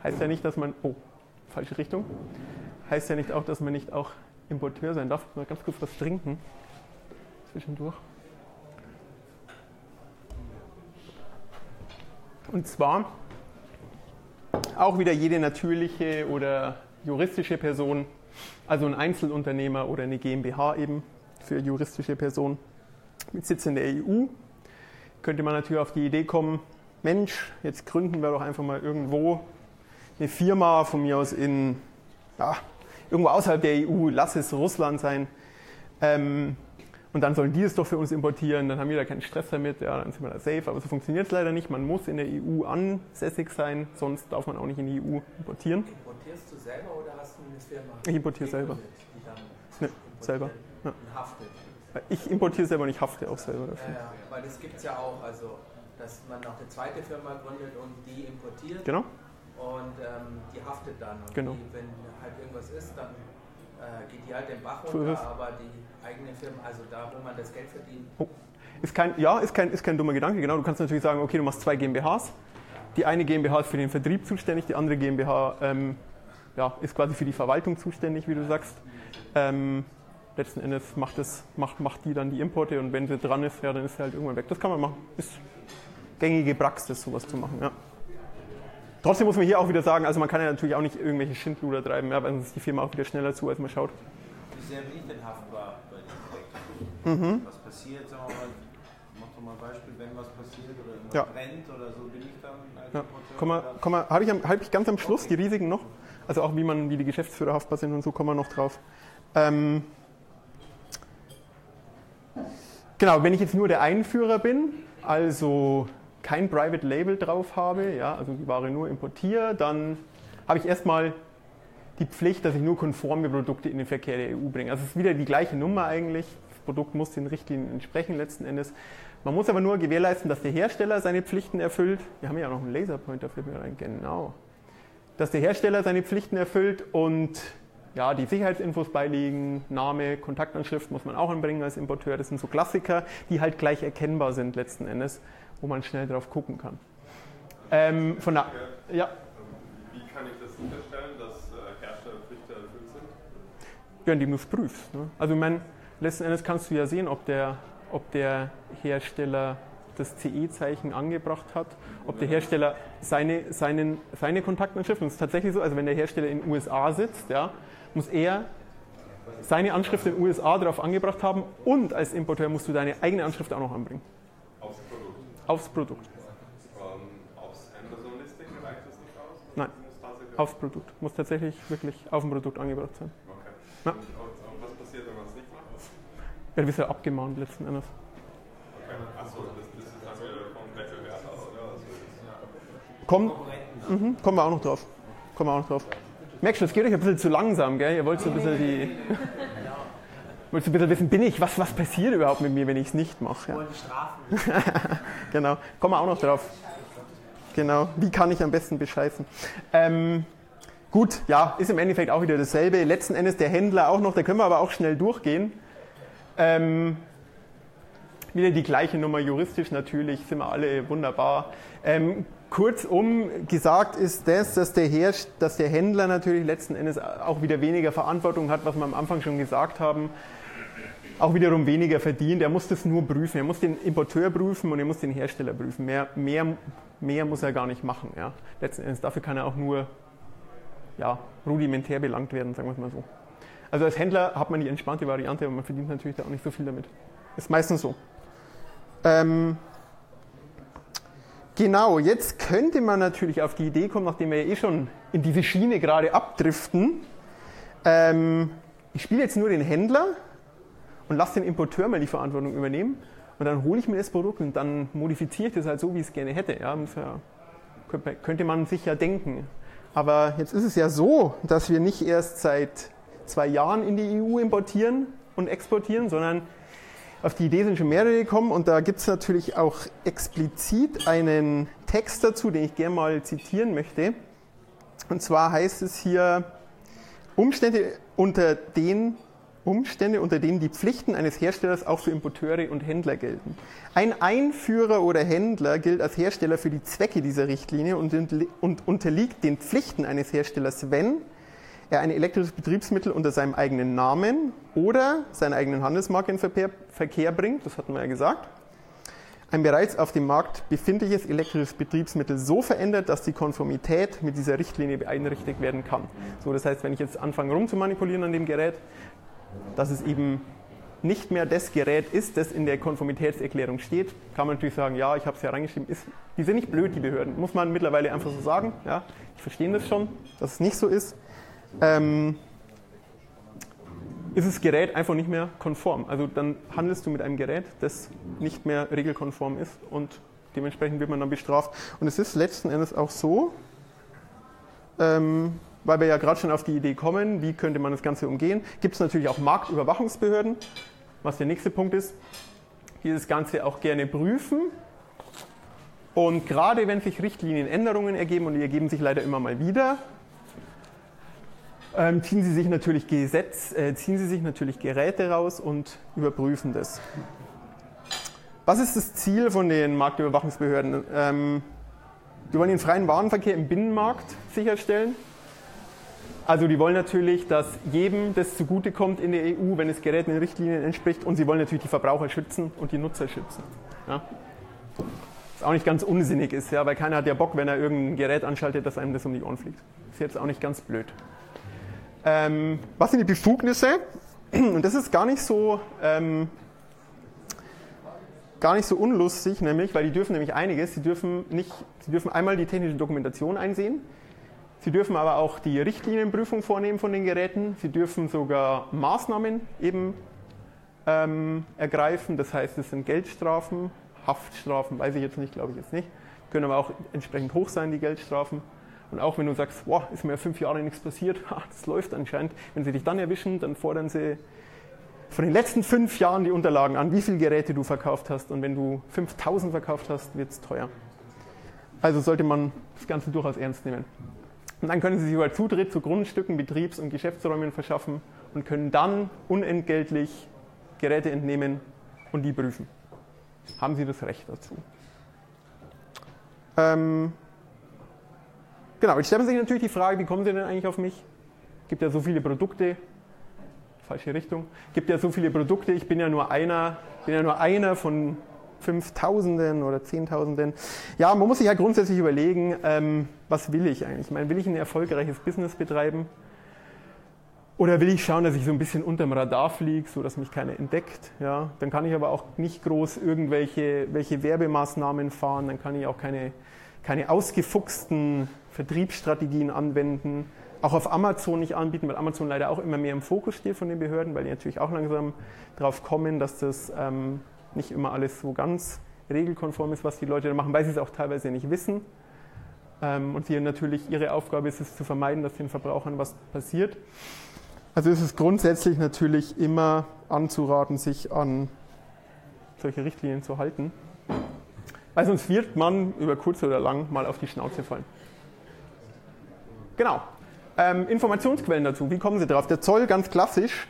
Heißt ja nicht, dass man, oh, falsche Richtung, heißt ja nicht auch, dass man nicht auch Importeur sein darf. Mal ganz kurz was trinken zwischendurch. Und zwar auch wieder jede natürliche oder juristische Person, also ein Einzelunternehmer oder eine GmbH eben für juristische Personen mit Sitz in der EU. Könnte man natürlich auf die Idee kommen, Mensch, jetzt gründen wir doch einfach mal irgendwo eine Firma von mir aus in, ja, irgendwo außerhalb der EU, lass es Russland sein. Ähm, und dann sollen die es doch für uns importieren, dann haben wir da keinen Stress damit, ja, dann sind wir da safe. Aber so funktioniert es leider nicht. Man muss in der EU ansässig sein, sonst darf man auch nicht in die EU importieren. Importierst du selber oder hast du eine Firma? Ich importiere selber. Ne, selber. Ja. haftet. Ich importiere selber und ich hafte auch selber dafür. Ja, ja, weil das gibt es ja auch, also dass man noch eine zweite Firma gründet und die importiert Genau. und ähm, die haftet dann. Und Genau. die, wenn halt irgendwas ist, dann äh, geht die halt den Bach runter, aber die eigene Firma, also da, wo man das Geld verdient, Ist kein, ja, ist kein, ist kein dummer Gedanke, genau. Du kannst natürlich sagen, okay, du machst zwei GmbHs. Die eine GmbH ist für den Vertrieb zuständig, die andere GmbH ähm, ja, ist quasi für die Verwaltung zuständig, wie du sagst. Ähm, letzten Endes macht, es, macht, macht die dann die Importe und wenn sie dran ist, ja, dann ist sie halt irgendwann weg. Das kann man machen. Ist gängige Praxis, sowas zu machen. Ja. Trotzdem muss man hier auch wieder sagen, also man kann ja natürlich auch nicht irgendwelche Schindluder treiben, ja, weil sonst ist die Firma auch wieder schneller zu, als man schaut. Wie sehr bin ich denn haftbar Projekt? Was passiert, sagen wir mal, mach doch mal ein Beispiel, wenn was passiert oder irgendwas Ja. brennt oder so, bin ich dann als Ja. Importeur Komm mal, komm mal, habe ich, am- hab ich ganz am Schluss die Risiken noch? Also auch wie man, wie die Geschäftsführer haftbar sind und so kommen wir noch drauf. Ähm, genau, wenn ich jetzt nur der Einführer bin, also kein Private Label drauf habe, ja, also die Ware nur importiere, dann habe ich erstmal die Pflicht, dass ich nur konforme Produkte in den Verkehr der EU bringe. Also es ist wieder die gleiche Nummer eigentlich. Produkt muss den Richtlinien entsprechen letzten Endes. Man muss aber nur gewährleisten, dass der Hersteller seine Pflichten erfüllt. Wir haben ja auch noch einen Laserpointer für mir rein, genau. Dass der Hersteller seine Pflichten erfüllt und ja, die Sicherheitsinfos beilegen, Name, Kontaktanschrift muss man auch anbringen als Importeur. Das sind so Klassiker, die halt gleich erkennbar sind letzten Endes, wo man schnell drauf gucken kann. Ähm, von der, ja, Wie kann ich das sicherstellen, dass äh, Herstellerpflichten erfüllt sind? Ja, indem du es prüfst. Ne? Also ich meine, letzten Endes kannst du ja sehen, ob der, ob der Hersteller das CE-Zeichen angebracht hat, ob der Hersteller seine, seinen, seine Kontaktanschrift, und es ist tatsächlich so, also wenn der Hersteller in den USA sitzt, ja, muss er seine Anschrift in den USA darauf angebracht haben und als Importeur musst du deine eigene Anschrift auch noch anbringen. Aufs Produkt. Aufs Produkt. Ähm, aufs Amazon-Listing reicht das nicht aus? Nein. Aufs Produkt. Muss tatsächlich wirklich auf dem Produkt angebracht sein. Okay. Ja. Und, und, und was passiert, wenn man es nicht macht? Ja, du bist ja abgemahnt letzten Endes. Achso, das, ist dann wieder vom Wettbewerb aus, oder? Also, das- Komm, mhm, kommen wir auch noch drauf. Kommen wir auch noch drauf. Merkst du, es geht euch ein bisschen zu langsam, gell? Ihr wollt so ein bisschen die. [laughs] Wollt so ein bisschen wissen, bin ich, was, was passiert überhaupt mit mir, wenn ich es nicht mache? Ja. strafen. [laughs] Genau, kommen wir auch noch drauf. Genau, wie kann ich am besten bescheißen? Ähm, gut, ja, ist im Endeffekt auch wieder dasselbe. Letzten Endes der Händler auch noch, da können wir aber auch schnell durchgehen. Ähm, wieder die gleiche Nummer, juristisch natürlich, sind wir alle wunderbar. Ähm, kurzum gesagt ist das, dass der, Herst dass der Händler natürlich letzten Endes auch wieder weniger Verantwortung hat, was wir am Anfang schon gesagt haben auch wiederum weniger verdient. Er muss das nur prüfen. Er muss den Importeur prüfen und er muss den Hersteller prüfen. Mehr, mehr, mehr muss er gar nicht machen. Ja. Letzten Endes dafür kann er auch nur ja, rudimentär belangt werden, sagen wir es mal so. Also als Händler hat man die entspannte Variante, aber man verdient natürlich da auch nicht so viel damit. Ist meistens so. Ähm, genau, jetzt könnte man natürlich auf die Idee kommen, nachdem wir ja eh schon in diese Schiene gerade abdriften. Ähm, ich spiele jetzt nur den Händler und lasse den Importeur mal die Verantwortung übernehmen. Und dann hole ich mir das Produkt und dann modifiziere ich das halt so, wie ich es gerne hätte. Ja, ja, könnte man sich ja denken. Aber jetzt ist es ja so, dass wir nicht erst seit zwei Jahren in die EU importieren und exportieren, sondern auf die Idee sind schon mehrere gekommen. Und da gibt es natürlich auch explizit einen Text dazu, den ich gerne mal zitieren möchte. Und zwar heißt es hier, Umstände unter den Umstände, unter denen die Pflichten eines Herstellers auch für Importeure und Händler gelten. Ein Einführer oder Händler gilt als Hersteller für die Zwecke dieser Richtlinie und unterliegt den Pflichten eines Herstellers, wenn er ein elektrisches Betriebsmittel unter seinem eigenen Namen oder seiner eigenen Handelsmarke in Verkehr, Verkehr bringt, das hatten wir ja gesagt, ein bereits auf dem Markt befindliches elektrisches Betriebsmittel so verändert, dass die Konformität mit dieser Richtlinie beeinträchtigt werden kann. So, das heißt, wenn ich jetzt anfange rumzumanipulieren an dem Gerät, dass es eben nicht mehr das Gerät ist, das in der Konformitätserklärung steht, kann man natürlich sagen, ja, ich habe es ja reingeschrieben. Ist, die sind nicht blöd, die Behörden, muss man mittlerweile einfach so sagen. Ja, ich verstehe das schon, dass es nicht so ist. Ähm, ist das Gerät einfach nicht mehr konform. Also dann handelst du mit einem Gerät, das nicht mehr regelkonform ist und dementsprechend wird man dann bestraft. Und es ist letzten Endes auch so, ähm, weil wir ja gerade schon auf die Idee kommen, wie könnte man das Ganze umgehen, gibt es natürlich auch Marktüberwachungsbehörden, was der nächste Punkt ist, die das Ganze auch gerne prüfen. Und gerade wenn sich Richtlinienänderungen ergeben, und die ergeben sich leider immer mal wieder, ähm, ziehen Sie sich natürlich Gesetz, äh, ziehen Sie sich natürlich Geräte raus und überprüfen das. Was ist das Ziel von den Marktüberwachungsbehörden? Ähm, die wollen den freien Warenverkehr im Binnenmarkt sicherstellen. Also die wollen natürlich, dass jedem das zugutekommt in der EU, wenn das Gerät den Richtlinien entspricht. Und sie wollen natürlich die Verbraucher schützen und die Nutzer schützen. Ja? Was auch nicht ganz unsinnig ist, ja, weil keiner hat ja Bock, wenn er irgendein Gerät anschaltet, dass einem das um die Ohren fliegt. Ist jetzt auch nicht ganz blöd. Ähm, was sind die Befugnisse? Und das ist gar nicht so, ähm, gar nicht so unlustig, nämlich, weil die dürfen nämlich einiges. Sie dürfen, nicht, sie dürfen einmal die technische Dokumentation einsehen. Sie dürfen aber auch die Richtlinienprüfung vornehmen von den Geräten. Sie dürfen sogar Maßnahmen eben ähm, ergreifen. Das heißt, es sind Geldstrafen, Haftstrafen, weiß ich jetzt nicht, glaube ich jetzt nicht. Können aber auch entsprechend hoch sein, die Geldstrafen. Und auch wenn du sagst, wow, ist mir fünf Jahre nichts passiert, [laughs] das läuft anscheinend. Wenn sie dich dann erwischen, dann fordern sie von den letzten fünf Jahren die Unterlagen an, wie viele Geräte du verkauft hast. Und wenn du 5000 verkauft hast, wird es teuer. Also sollte man das Ganze durchaus ernst nehmen. Und dann können Sie sich über Zutritt zu Grundstücken, Betriebs- und Geschäftsräumen verschaffen und können dann unentgeltlich Geräte entnehmen und die prüfen. Haben Sie das Recht dazu? Ähm, Genau, jetzt stellt man sich natürlich die Frage, wie kommen Sie denn eigentlich auf mich? Es gibt ja so viele Produkte, falsche Richtung, es gibt ja so viele Produkte, ich bin ja nur einer, bin ja nur einer von Fünftausenden oder Zehntausenden. Ja, man muss sich ja halt grundsätzlich überlegen, ähm, was will ich eigentlich? Ich meine, will ich ein erfolgreiches Business betreiben? Oder will ich schauen, dass ich so ein bisschen unterm Radar fliege, so dass mich keiner entdeckt? Ja, dann kann ich aber auch nicht groß irgendwelche welche Werbemaßnahmen fahren, dann kann ich auch keine, keine ausgefuchsten Vertriebsstrategien anwenden, auch auf Amazon nicht anbieten, weil Amazon leider auch immer mehr im Fokus steht von den Behörden, weil die natürlich auch langsam darauf kommen, dass das ähm, nicht immer alles so ganz regelkonform ist, was die Leute da machen, weil sie es auch teilweise nicht wissen. Ähm, und sie natürlich ihre Aufgabe ist es zu vermeiden, dass den Verbrauchern was passiert. Also ist es grundsätzlich natürlich immer anzuraten, sich an solche Richtlinien zu halten, weil sonst wird man über kurz oder lang mal auf die Schnauze fallen. Genau. Ähm, Informationsquellen dazu. Wie kommen Sie drauf? Der Zoll ganz klassisch.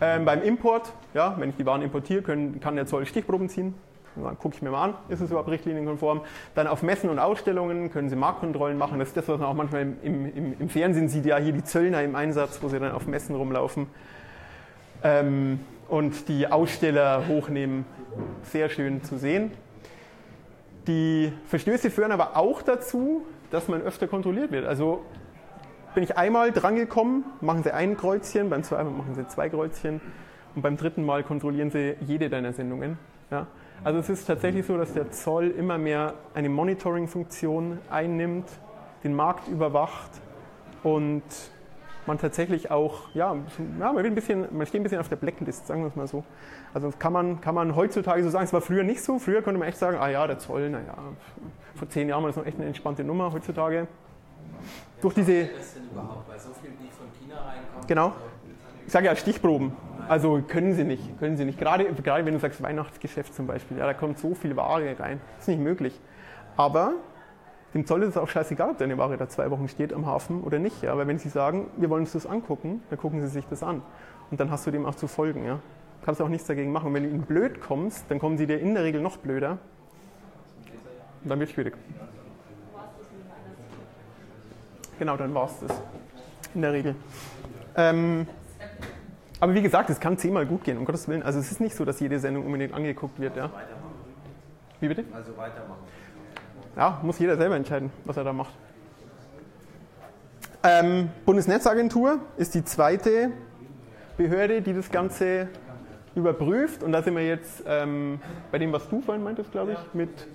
Ähm, beim Import, ja, wenn ich die Waren importiere, können, kann der Zoll Stichproben ziehen. Dann gucke ich mir mal an, ist es überhaupt richtlinienkonform. Dann auf Messen und Ausstellungen können Sie Marktkontrollen machen. Das ist das, was man auch manchmal im, im, im Fernsehen sieht, ja hier die Zöllner im Einsatz, wo sie dann auf Messen rumlaufen ähm, und die Aussteller hochnehmen. Sehr schön zu sehen. Die Verstöße führen aber auch dazu, dass man öfter kontrolliert wird. Also bin ich einmal drangekommen, machen Sie ein Kreuzchen, beim zweiten Mal machen Sie zwei Kreuzchen und beim dritten Mal kontrollieren Sie jede deiner Sendungen. Ja? Also es ist tatsächlich so, dass der Zoll immer mehr eine Monitoring-Funktion einnimmt, den Markt überwacht und man tatsächlich auch, ja, ja man, ein bisschen, man steht ein bisschen auf der Blacklist, sagen wir es mal so. Also kann man, kann man heutzutage so sagen, es war früher nicht so. Früher konnte man echt sagen, ah ja, der Zoll, naja, vor zehn Jahren war das noch echt eine entspannte Nummer. Heutzutage durch diese. das denn überhaupt? Weil so viel, die von China reinkommen. Genau. Also ich sage ja Stichproben. Also können sie nicht, können sie nicht. Gerade, gerade wenn du sagst Weihnachtsgeschäft zum Beispiel, ja, da kommt so viel Ware rein. Ist nicht möglich. Aber dem Zoll ist es auch scheißegal, ob deine Ware da zwei Wochen steht am Hafen oder nicht. Ja? Weil wenn sie sagen, wir wollen uns das angucken, dann gucken sie sich das an. Und dann hast du dem auch zu folgen. Ja? Kannst auch nichts dagegen machen. Und wenn du ihnen blöd kommst, dann kommen sie dir in der Regel noch blöder. Und dann wird es schwierig. Genau, dann war es das. In der Regel. Ähm, aber wie gesagt, es kann zehnmal gut gehen, um Gottes Willen. Also es ist nicht so, dass jede Sendung unbedingt angeguckt wird. Ja. Wie bitte? Also weitermachen. Ja, muss jeder selber entscheiden, was er da macht. Ähm, Bundesnetzagentur ist die zweite Behörde, die das Ganze überprüft. Und da sind wir jetzt ähm, bei dem, was du vorhin meintest, glaube ich, mit,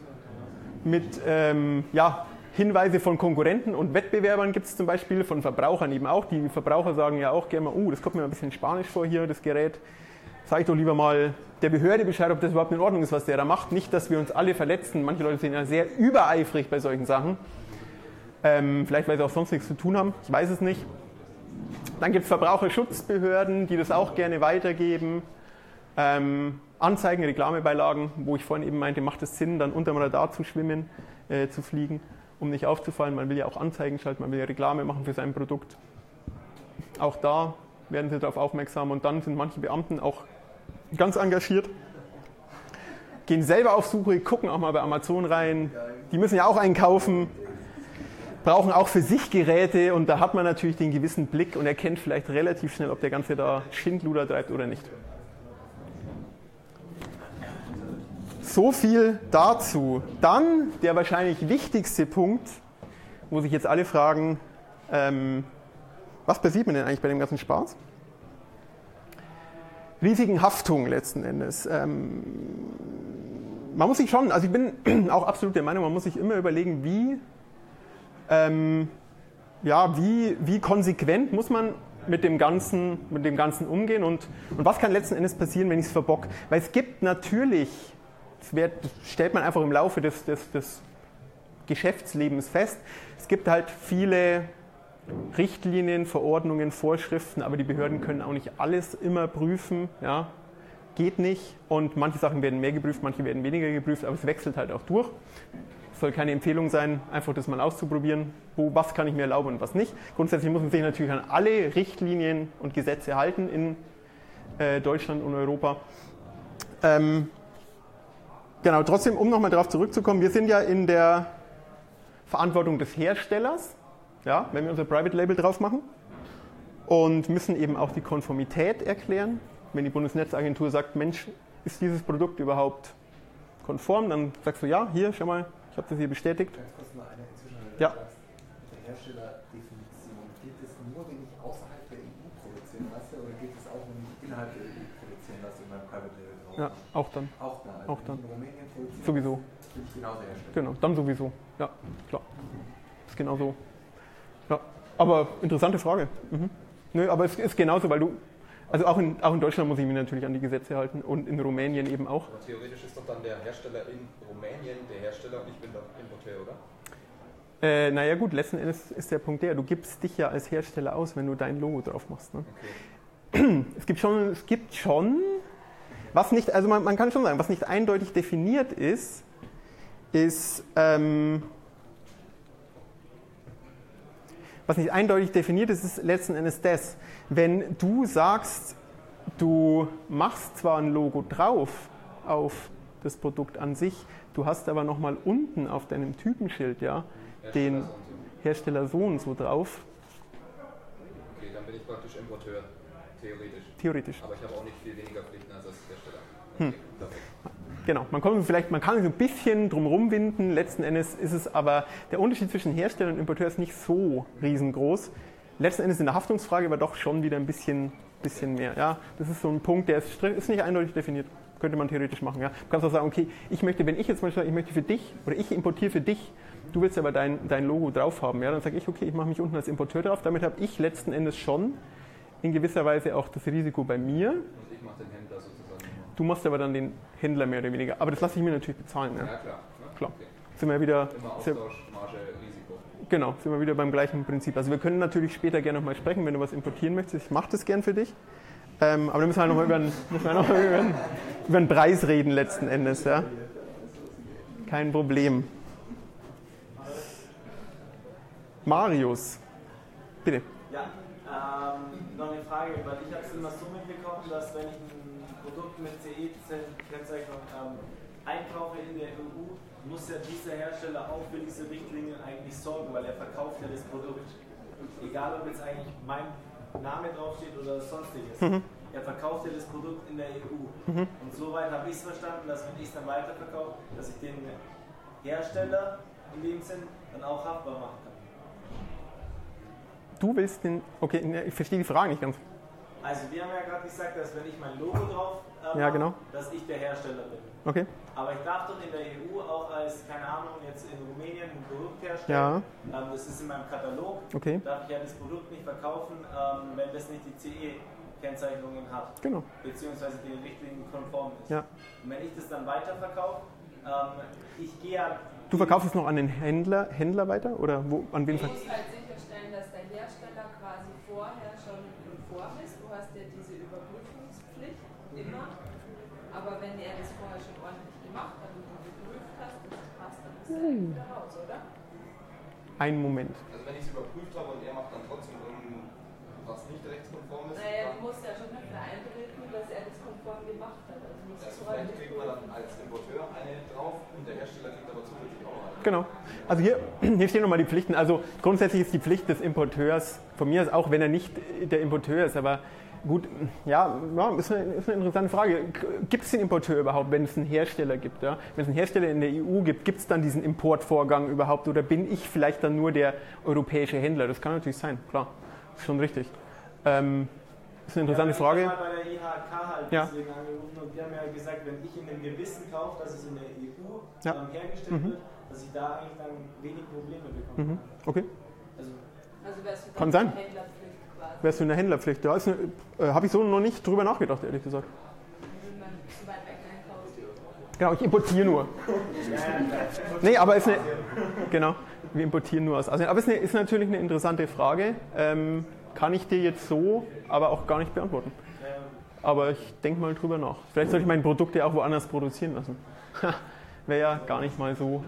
mit ähm, ja, Hinweise von Konkurrenten und Wettbewerbern gibt es zum Beispiel, von Verbrauchern eben auch. Die Verbraucher sagen ja auch gerne mal, uh, das kommt mir ein bisschen spanisch vor hier, das Gerät. Sag ich doch lieber mal der Behörde Bescheid, ob das überhaupt in Ordnung ist, was der da macht. Nicht, dass wir uns alle verletzen. Manche Leute sind ja sehr übereifrig bei solchen Sachen. Ähm, vielleicht, weil sie auch sonst nichts zu tun haben. Ich weiß es nicht. Dann gibt es Verbraucherschutzbehörden, die das auch gerne weitergeben. Ähm, Anzeigen, Reklamebeilagen, wo ich vorhin eben meinte, macht es Sinn, dann unterm Radar zu schwimmen, äh, zu fliegen, um nicht aufzufallen. Man will ja auch Anzeigen schalten, man will ja Reklame machen für sein Produkt. Auch da werden sie darauf aufmerksam und dann sind manche Beamten auch ganz engagiert, gehen selber auf Suche, gucken auch mal bei Amazon rein. Die müssen ja auch einkaufen, brauchen auch für sich Geräte und da hat man natürlich den gewissen Blick und erkennt vielleicht relativ schnell, ob der Ganze da Schindluder treibt oder nicht. So viel dazu. Dann der wahrscheinlich wichtigste Punkt, wo sich jetzt alle fragen, ähm, was passiert mir denn eigentlich bei dem ganzen Spaß? Risikenhaftung letzten Endes. Ähm, man muss sich schon, also ich bin [clears throat] auch absolut der Meinung, man muss sich immer überlegen, wie, ähm, ja, wie, wie konsequent muss man mit dem Ganzen, mit dem Ganzen umgehen und, und was kann letzten Endes passieren, wenn ich es verbock? Weil es gibt natürlich, wird, stellt man einfach im Laufe des, des, des Geschäftslebens fest, es gibt halt viele Richtlinien, Verordnungen, Vorschriften, aber die Behörden können auch nicht alles immer prüfen. Ja, geht nicht. Und manche Sachen werden mehr geprüft, manche werden weniger geprüft, aber es wechselt halt auch durch. Es soll keine Empfehlung sein, einfach das mal auszuprobieren, wo, was kann ich mir erlauben und was nicht. Grundsätzlich muss man sich natürlich an alle Richtlinien und Gesetze halten in äh, Deutschland und Europa. Ähm, genau, trotzdem, um nochmal darauf zurückzukommen, wir sind ja in der Verantwortung des Herstellers ja, wenn wir unser Private Label drauf machen und müssen eben auch die Konformität erklären. Wenn die Bundesnetzagentur sagt, Mensch, ist dieses Produkt überhaupt konform, dann sagst du, ja, hier, schau mal, ich habe das hier bestätigt. Ganz kurz noch eine. Ja. Der Herstellerdefinition, geht es nur, wenn ich außerhalb der EU produzieren lasse oder geht es auch, wenn ich innerhalb der EU produzieren lasse in meinem Private Label drauf? Ja, auch dann. Auch da. Also Auch dann. Sowieso. genauso. Genau, dann sowieso. Ja, klar. Ist genau so. Ja, aber interessante Frage. Mhm. Nö, aber es ist genauso, weil du, also auch in, auch in Deutschland muss ich mich natürlich an die Gesetze halten und in Rumänien eben auch. Aber theoretisch ist doch dann der Hersteller in Rumänien der Hersteller und ich bin doch Importeur, oder? Äh, naja gut, letzten Endes ist der Punkt der, du gibst dich ja als Hersteller aus, wenn du dein Logo drauf machst. Ne? Okay. Es gibt schon, es gibt schon, was nicht, also man, man kann schon sagen, was nicht eindeutig definiert ist, ist, ähm, was nicht eindeutig definiert ist, ist letzten Endes das, wenn du sagst, du machst zwar ein Logo drauf auf das Produkt an sich, du hast aber nochmal unten auf deinem Typenschild ja den Hersteller so und so drauf, Okay, dann bin ich praktisch Importeur, theoretisch. theoretisch. Aber ich habe auch nicht viel weniger Pflichten als Hersteller. Hm. Genau, man, kommt vielleicht, man kann sich ein bisschen drumherum winden, letzten Endes ist es aber, der Unterschied zwischen Hersteller und Importeur ist nicht so riesengroß. Letzten Endes in der Haftungsfrage aber doch schon wieder ein bisschen, bisschen mehr. Ja, das ist so ein Punkt, der ist, ist nicht eindeutig definiert. Könnte man theoretisch machen. Ja. Du kannst auch sagen, okay, ich möchte, wenn ich jetzt mal sage, ich möchte für dich oder ich importiere für dich, du willst aber dein, dein Logo drauf haben, ja, dann sage ich, okay, ich mache mich unten als Importeur drauf. Damit habe ich letzten Endes schon in gewisser Weise auch das Risiko bei mir. Und ich mache den Händler sozusagen. Du machst aber dann den Händler mehr oder weniger. Aber das lasse ich mir natürlich bezahlen. Ja. Ja, klar. Ne? Klar. Okay. Sind wir wieder, Immer sind, Austausch, Marge, Risiko. genau, sind wir wieder beim gleichen Prinzip. Also wir können natürlich später gerne nochmal sprechen, wenn du was importieren möchtest. Ich mache das gern für dich. Ähm, aber dann müssen wir nochmal über, wir noch mal über, über einen Preis reden letzten Endes. Ja. Kein Problem. Marius, bitte. Ähm, noch eine Frage, weil ich habe es immer so mitbekommen, dass wenn ich ein Produkt mit CE-Kennzeichnung ähm, einkaufe in der EU, muss ja dieser Hersteller auch für diese Richtlinien eigentlich sorgen, weil er verkauft ja das Produkt. Egal ob jetzt eigentlich mein Name draufsteht oder sonstiges. er verkauft ja das Produkt in der EU. Mhm. Und soweit habe ich es verstanden, dass wenn ich es dann weiterverkaufe, dass ich den Hersteller in dem Sinn dann auch haftbar machen kann. Du willst den, okay, ne, ich verstehe die Frage nicht ganz. Also wir haben ja gerade gesagt, dass wenn ich mein Logo drauf äh, Ja, genau. dass ich der Hersteller bin. Okay, Aber ich darf doch in der EU auch als, keine Ahnung, jetzt in Rumänien ein Produkt herstellen. ja, Ähm, das ist in meinem Katalog. okay, Darf ich ja das Produkt nicht verkaufen, ähm, wenn das nicht die CE-Kennzeichnungen hat, genau. beziehungsweise den Richtlinien konform ist. Ja. Und wenn ich das dann weiterverkaufe, ähm, ich gehe ja. Du verkaufst es noch an den Händler, Händler weiter oder wo, an wen? Du ver- musst halt dass der Hersteller quasi vorher schon konform ist. Du hast ja diese Überprüfungspflicht immer. Aber wenn er das vorher schon ordentlich gemacht hat und du geprüft hast, dass es passt, dann ist er eigentlich wieder raus, oder? Einen Moment. Also wenn ich es überprüft habe und er macht dann trotzdem irgendwas nicht rechtskonform ist, Naja, du musst ja schon dafür eintreten, dass er das konform gemacht hat. Also also vielleicht kriegt man dann als Importeur eine drauf und der Hersteller kriegt aber zusätzlich. Genau. Also hier, [clears throat] hier stehen nochmal die Pflichten. Also grundsätzlich ist die Pflicht des Importeurs, von mir aus auch, wenn er nicht der Importeur ist, aber gut, ja, ja ist, eine, ist eine interessante Frage. Gibt es den Importeur überhaupt, wenn es einen Hersteller gibt? Ja? Wenn es einen Hersteller in der EU gibt, gibt es dann diesen Importvorgang überhaupt oder bin ich vielleicht dann nur der europäische Händler? Das kann natürlich sein, klar. Ist schon richtig. Ähm, ist eine interessante ja, Frage. Ich habe bei der IHK halt Ja. deswegen angerufen und die haben ja gesagt, wenn ich in dem Gewissen kaufe, dass es in der EU Ja. hergestellt Mhm. wird, dass ich da eigentlich dann wenig Probleme bekomme. Mhm. Okay. Also, Also wärst du dann Kann sein. in der Händlerpflicht quasi. Wärst du in der Händlerpflicht? Ja, ist eine- äh, habe ich so noch nicht drüber nachgedacht, ehrlich gesagt. Genau, ich importiere nur. [laughs] Nee, aber ist eine. Genau, wir importieren nur aus Asien. Aber ist, eine, ist natürlich eine interessante Frage. Ähm, kann ich dir jetzt so aber auch gar nicht beantworten. Aber ich denke mal drüber nach. Vielleicht sollte ich meine Produkte auch woanders produzieren lassen. [laughs] Wäre ja gar nicht mal so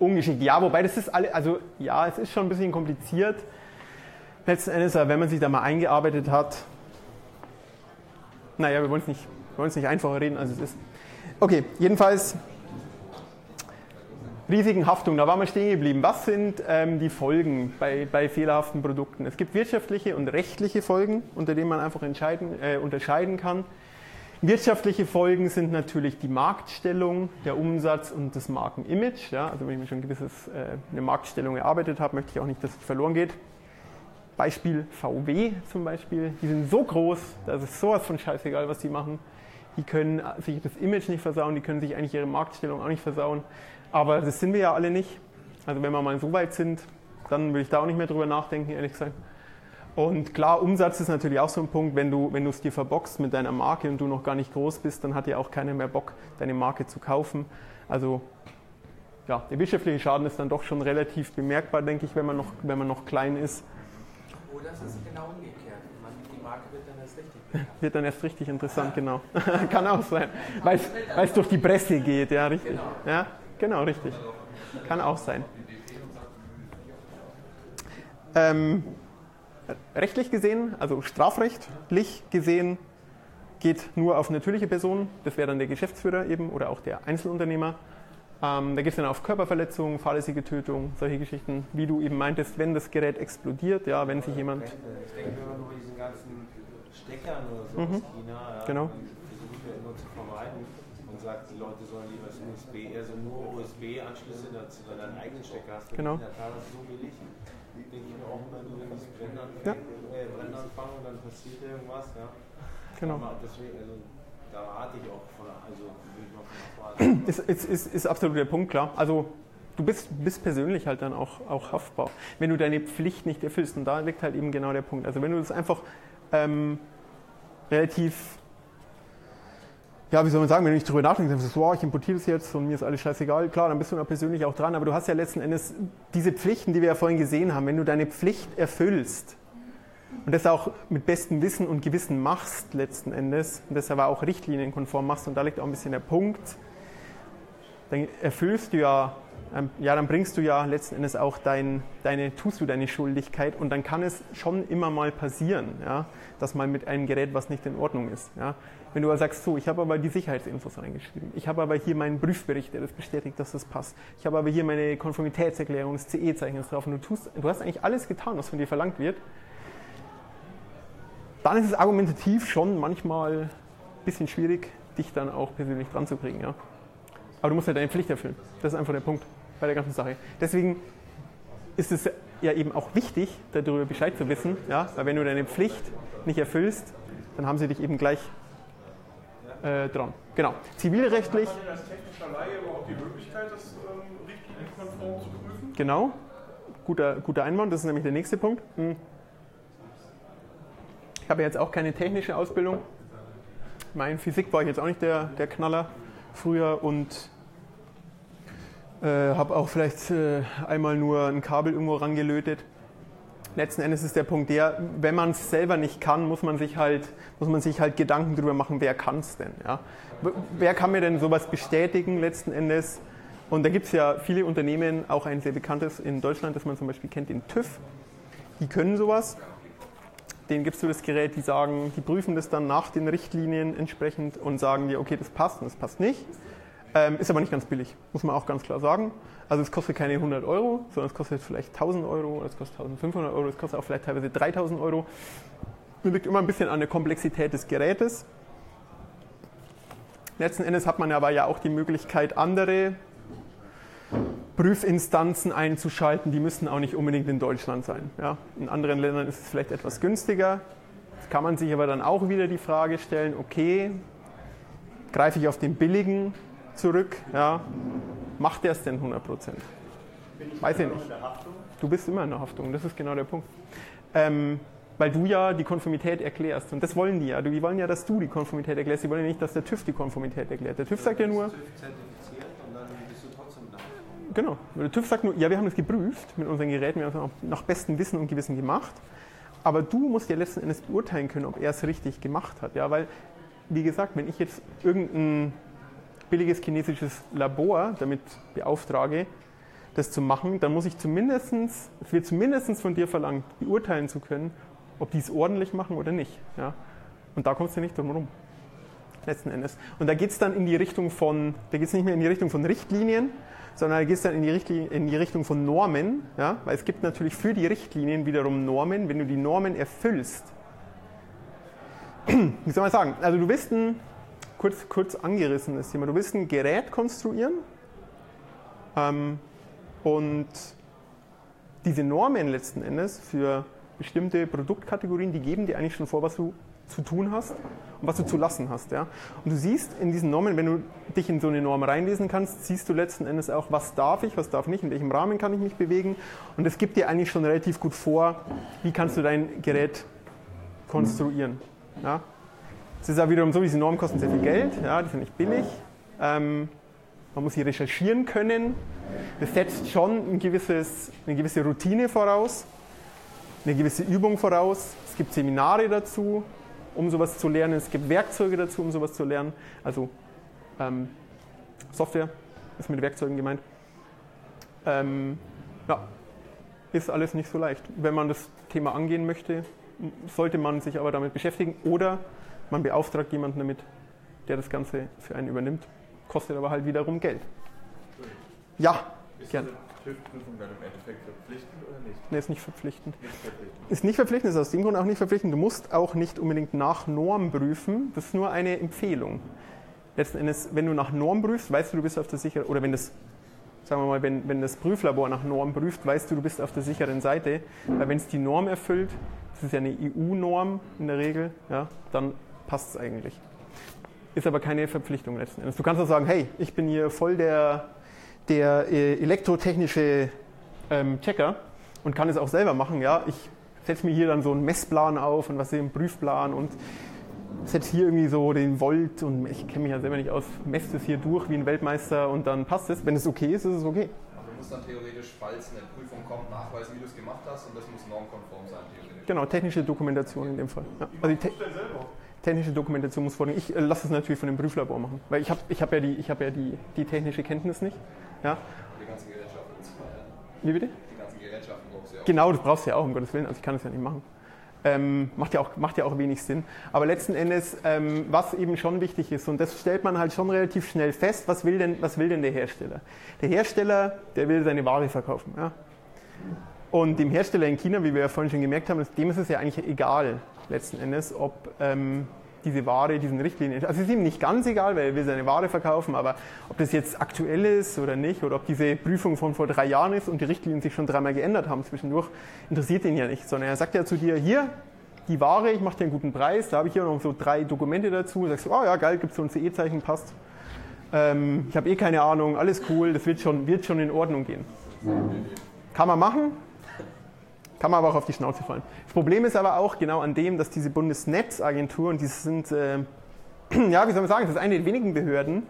ungeschickt. Ja, wobei das ist alle, also ja, es ist schon ein bisschen kompliziert. Letzten Endes, wenn man sich da mal eingearbeitet hat, naja, wir wollen es nicht, nicht einfacher reden, als es ist. Okay, jedenfalls Risiken, Haftung, da waren wir stehen geblieben. Was sind ähm, die Folgen bei, bei fehlerhaften Produkten? Es gibt wirtschaftliche und rechtliche Folgen, unter denen man einfach äh, unterscheiden kann. Wirtschaftliche Folgen sind natürlich die Marktstellung, der Umsatz und das Markenimage. Ja? Also wenn ich mir schon ein gewisses, äh, eine Marktstellung erarbeitet habe, möchte ich auch nicht, dass es verloren geht. Beispiel VW zum Beispiel, die sind so groß, da ist sowas von scheißegal, was die machen. Die können sich das Image nicht versauen, die können sich eigentlich ihre Marktstellung auch nicht versauen. Aber das sind wir ja alle nicht. Also wenn wir mal so weit sind, dann würde ich da auch nicht mehr drüber nachdenken, ehrlich gesagt. Und klar, Umsatz ist natürlich auch so ein Punkt, wenn du wenn du es dir verboxt mit deiner Marke und du noch gar nicht groß bist, dann hat ja auch keiner mehr Bock, deine Marke zu kaufen. Also ja, der wirtschaftliche Schaden ist dann doch schon relativ bemerkbar, denke ich, wenn man noch, wenn man noch klein ist. Oder es ist genau umgekehrt. Man, die Marke wird dann erst richtig [laughs] bekannt. Wird dann erst richtig interessant, genau. [laughs] Kann auch sein. Weil es durch die Presse geht, ja, richtig. Ja, genau, richtig. Kann auch sein. Ähm, rechtlich gesehen, also strafrechtlich gesehen, geht nur auf natürliche Personen. Das wäre dann der Geschäftsführer eben oder auch der Einzelunternehmer. Ähm, da geht es dann auf Körperverletzung, fahrlässige Tötung, solche Geschichten, wie du eben meintest, wenn das Gerät explodiert, ja, wenn sich jemand. Ich denke immer nur diesen ganzen Steckern oder so Mhm. aus China. Ja, Genau. Versuchen wir immer zu vermeiden und sagt, die Leute sollen lieber das USB, also nur USB-Anschlüsse dazu, weil deinen eigenen Stecker hast. Genau. In der Tat so billig. Denke ich mir auch immer, du, das Brennen Ja. äh, und dann passiert irgendwas. Ja. Genau. Aber Deswegen, also, da rate ich auch von, also will ich mal von abraten. Ist, ist, ist, ist absolut der Punkt, klar. Also du bist, bist persönlich halt dann auch, auch haftbar, wenn du deine Pflicht nicht erfüllst. Und da liegt halt eben genau der Punkt. Also wenn du das einfach ähm, relativ, ja, wie soll man sagen, wenn du nicht drüber nachdenkst, dann sagst du, wow, ich importiere das jetzt und mir ist alles scheißegal, klar, dann bist du da persönlich auch dran. Aber du hast ja letzten Endes diese Pflichten, die wir ja vorhin gesehen haben, wenn du deine Pflicht erfüllst, und das auch mit bestem Wissen und Gewissen machst letzten Endes und das aber auch richtlinienkonform machst und da liegt auch ein bisschen der Punkt, dann erfüllst du ja, ähm, ja, dann bringst du ja letzten Endes auch dein, deine, tust du deine Schuldigkeit und dann kann es schon immer mal passieren, ja, dass mal mit einem Gerät was nicht in Ordnung ist. Ja. Wenn du aber sagst, so, ich habe aber die Sicherheitsinfos reingeschrieben, ich habe aber hier meinen Prüfbericht, der das bestätigt, dass das passt, ich habe aber hier meine Konformitätserklärung, das CE-Zeichen ist drauf und du, tust, du hast eigentlich alles getan, was von dir verlangt wird, dann ist es argumentativ schon manchmal ein bisschen schwierig, dich dann auch persönlich dran zu kriegen. Ja? Aber du musst ja deine Pflicht erfüllen. Das ist einfach der Punkt bei der ganzen Sache. Deswegen ist es ja eben auch wichtig, darüber Bescheid zu wissen, ja? weil wenn du deine Pflicht nicht erfüllst, dann haben sie dich eben gleich äh, dran. Genau. Zivilrechtlich. Hat man als technischer Laie überhaupt die Möglichkeit, das ähm, richtlinienkonform zu prüfen? Genau. Guter, guter Einwand, das ist nämlich der nächste Punkt. Hm. Ich habe jetzt auch keine technische Ausbildung. Mein Physik war ich jetzt auch nicht der, der Knaller früher und äh, habe auch vielleicht äh, einmal nur ein Kabel irgendwo rangelötet. Letzten Endes ist der Punkt der, wenn man es selber nicht kann, muss man sich halt, muss man sich halt Gedanken darüber machen, wer kann es denn. Ja? Wer kann mir denn sowas bestätigen letzten Endes? Und da gibt es ja viele Unternehmen, auch ein sehr bekanntes in Deutschland, das man zum Beispiel kennt, den TÜV. Die können sowas. Denen gibst du das Gerät, die sagen, die prüfen das dann nach den Richtlinien entsprechend und sagen dir, okay, das passt und das passt nicht. Ähm, ist aber nicht ganz billig, muss man auch ganz klar sagen. Also es kostet keine 100 Euro, sondern es kostet vielleicht 1000 Euro, es kostet 1500 Euro, es kostet auch vielleicht teilweise 3000 Euro. Das liegt immer ein bisschen an der Komplexität des Gerätes. Letzten Endes hat man aber ja auch die Möglichkeit, andere Prüfinstanzen einzuschalten. Die müssen auch nicht unbedingt in Deutschland sein. Ja. In anderen Ländern ist es vielleicht etwas günstiger. Jetzt kann man sich aber dann auch wieder die Frage stellen, okay, greife ich auf den billigen zurück? Ja. Macht der es denn 100 Prozent? Weiß ich nicht. Du bist immer in der Haftung, das ist genau der Punkt. Ähm, weil du ja die Konformität erklärst. Und das wollen die ja. Die wollen ja, dass du die Konformität erklärst. Die wollen ja nicht, dass der TÜV die Konformität erklärt. Der TÜV sagt ja nur. Genau. Der TÜV sagt nur, ja, wir haben das geprüft mit unseren Geräten, wir haben es auch nach bestem Wissen und Gewissen gemacht. Aber du musst ja letzten Endes beurteilen können, ob er es richtig gemacht hat. Ja, weil, wie gesagt, wenn ich jetzt irgendein billiges chinesisches Labor damit beauftrage, das zu machen, dann muss ich zumindest, es wird zumindest von dir verlangt, beurteilen zu können, ob die es ordentlich machen oder nicht. Ja? Und da kommst du nicht drum herum. Letzten Endes. Und da geht es dann in die Richtung von, da geht es nicht mehr in die Richtung von Richtlinien, sondern da geht es dann in die, in die Richtung von Normen, ja? weil es gibt natürlich für die Richtlinien wiederum Normen. Wenn du die Normen erfüllst, [clears throat] wie soll man sagen, also du willst ein, kurz, kurz angerissenes Thema, du willst ein Gerät konstruieren ähm, und diese Normen letzten Endes für bestimmte Produktkategorien, die geben dir eigentlich schon vor, was du zu tun hast und was du zu lassen hast. Ja? Und du siehst in diesen Normen, wenn du dich in so eine Norm reinlesen kannst, siehst du letzten Endes auch, was darf ich, was darf nicht, in welchem Rahmen kann ich mich bewegen. Und es gibt dir eigentlich schon relativ gut vor, wie kannst du dein Gerät konstruieren. Ja? Es ist auch wiederum so, diese Normen kosten sehr viel Geld, ja, die sind nicht billig. Ähm, man muss sie recherchieren können. Das setzt schon ein gewisses, eine gewisse Routine voraus, eine gewisse Übung voraus. Es gibt Seminare dazu, um sowas zu lernen. Es gibt Werkzeuge dazu, um sowas zu lernen. Also ähm, Software ist mit Werkzeugen gemeint. Ähm, ja, ist alles nicht so leicht. Wenn man das Thema angehen möchte, sollte man sich aber damit beschäftigen oder man beauftragt jemanden damit, der das Ganze für einen übernimmt. Kostet aber halt wiederum Geld. Ja, Ist Gerne. diese TÜV-Prüfung dann im Endeffekt verpflichtend oder nicht? nee, ist nicht verpflichtend. Nicht verpflichtend. Ist nicht verpflichtend, ist aus dem Grund auch nicht verpflichtend. Du musst auch nicht unbedingt nach Norm prüfen. Das ist nur eine Empfehlung. Letzten Endes, wenn du nach Norm prüfst, weißt du, du bist auf der sicheren, oder wenn das, sagen wir mal, wenn, wenn das Prüflabor nach Norm prüft, weißt du, du bist auf der sicheren Seite. Weil wenn es die Norm erfüllt, das ist ja eine EU-Norm in der Regel, ja, dann passt es eigentlich. Ist aber keine Verpflichtung letzten Endes. Du kannst auch sagen, hey, ich bin hier voll der, der äh, elektrotechnische ähm, Checker und kann es auch selber machen. Ja, ich setze mir hier dann so einen Messplan auf und was ist einen Prüfplan und setze hier irgendwie so den Volt und ich kenne mich ja selber nicht aus, messe das hier durch wie ein Weltmeister und dann passt es. Wenn es okay ist, ist es okay. Aber du musst dann theoretisch, falls eine Prüfung kommt, nachweisen, wie du es gemacht hast und das muss normkonform sein, theoretisch. Genau, technische Dokumentation in dem Fall. Ja. Also die te. Technische Dokumentation muss vorliegen. Ich äh, lasse es natürlich von dem Prüflabor machen, weil ich habe ich hab ja, die, ich hab ja die, die technische Kenntnis nicht. Ja. Die ganzen Gerätschaften. Wie bitte? Die ganzen Gerätschaften brauchst du ja auch. Genau, das brauchst du ja auch, um Gottes Willen. Also ich kann es ja nicht machen. Ähm, macht, ja auch, macht ja auch wenig Sinn. Aber letzten Endes, ähm, was eben schon wichtig ist, und das stellt man halt schon relativ schnell fest, was will denn, was will denn der Hersteller? Der Hersteller, der will seine Ware verkaufen. Ja? Und dem Hersteller in China, wie wir ja vorhin schon gemerkt haben, dem ist es ja eigentlich egal, letzten Endes, ob ähm, diese Ware diesen Richtlinien, also es ist ihm nicht ganz egal, weil er will seine Ware verkaufen, aber ob das jetzt aktuell ist oder nicht, oder ob diese Prüfung von vor drei Jahren ist und die Richtlinien sich schon dreimal geändert haben zwischendurch, interessiert ihn ja nicht, sondern er sagt ja zu dir, hier, die Ware, ich mache dir einen guten Preis, da habe ich hier noch so drei Dokumente dazu, sagst du, oh ja, geil, gibt so ein CE-Zeichen, passt. Ähm, ich habe eh keine Ahnung, alles cool, das wird schon, wird schon in Ordnung gehen. Kann man machen, kann man aber auch auf die Schnauze fallen. Das Problem ist aber auch genau an dem, dass diese Bundesnetzagentur, und die sind, äh, [clears throat] ja, wie soll man sagen, das ist eine der wenigen Behörden,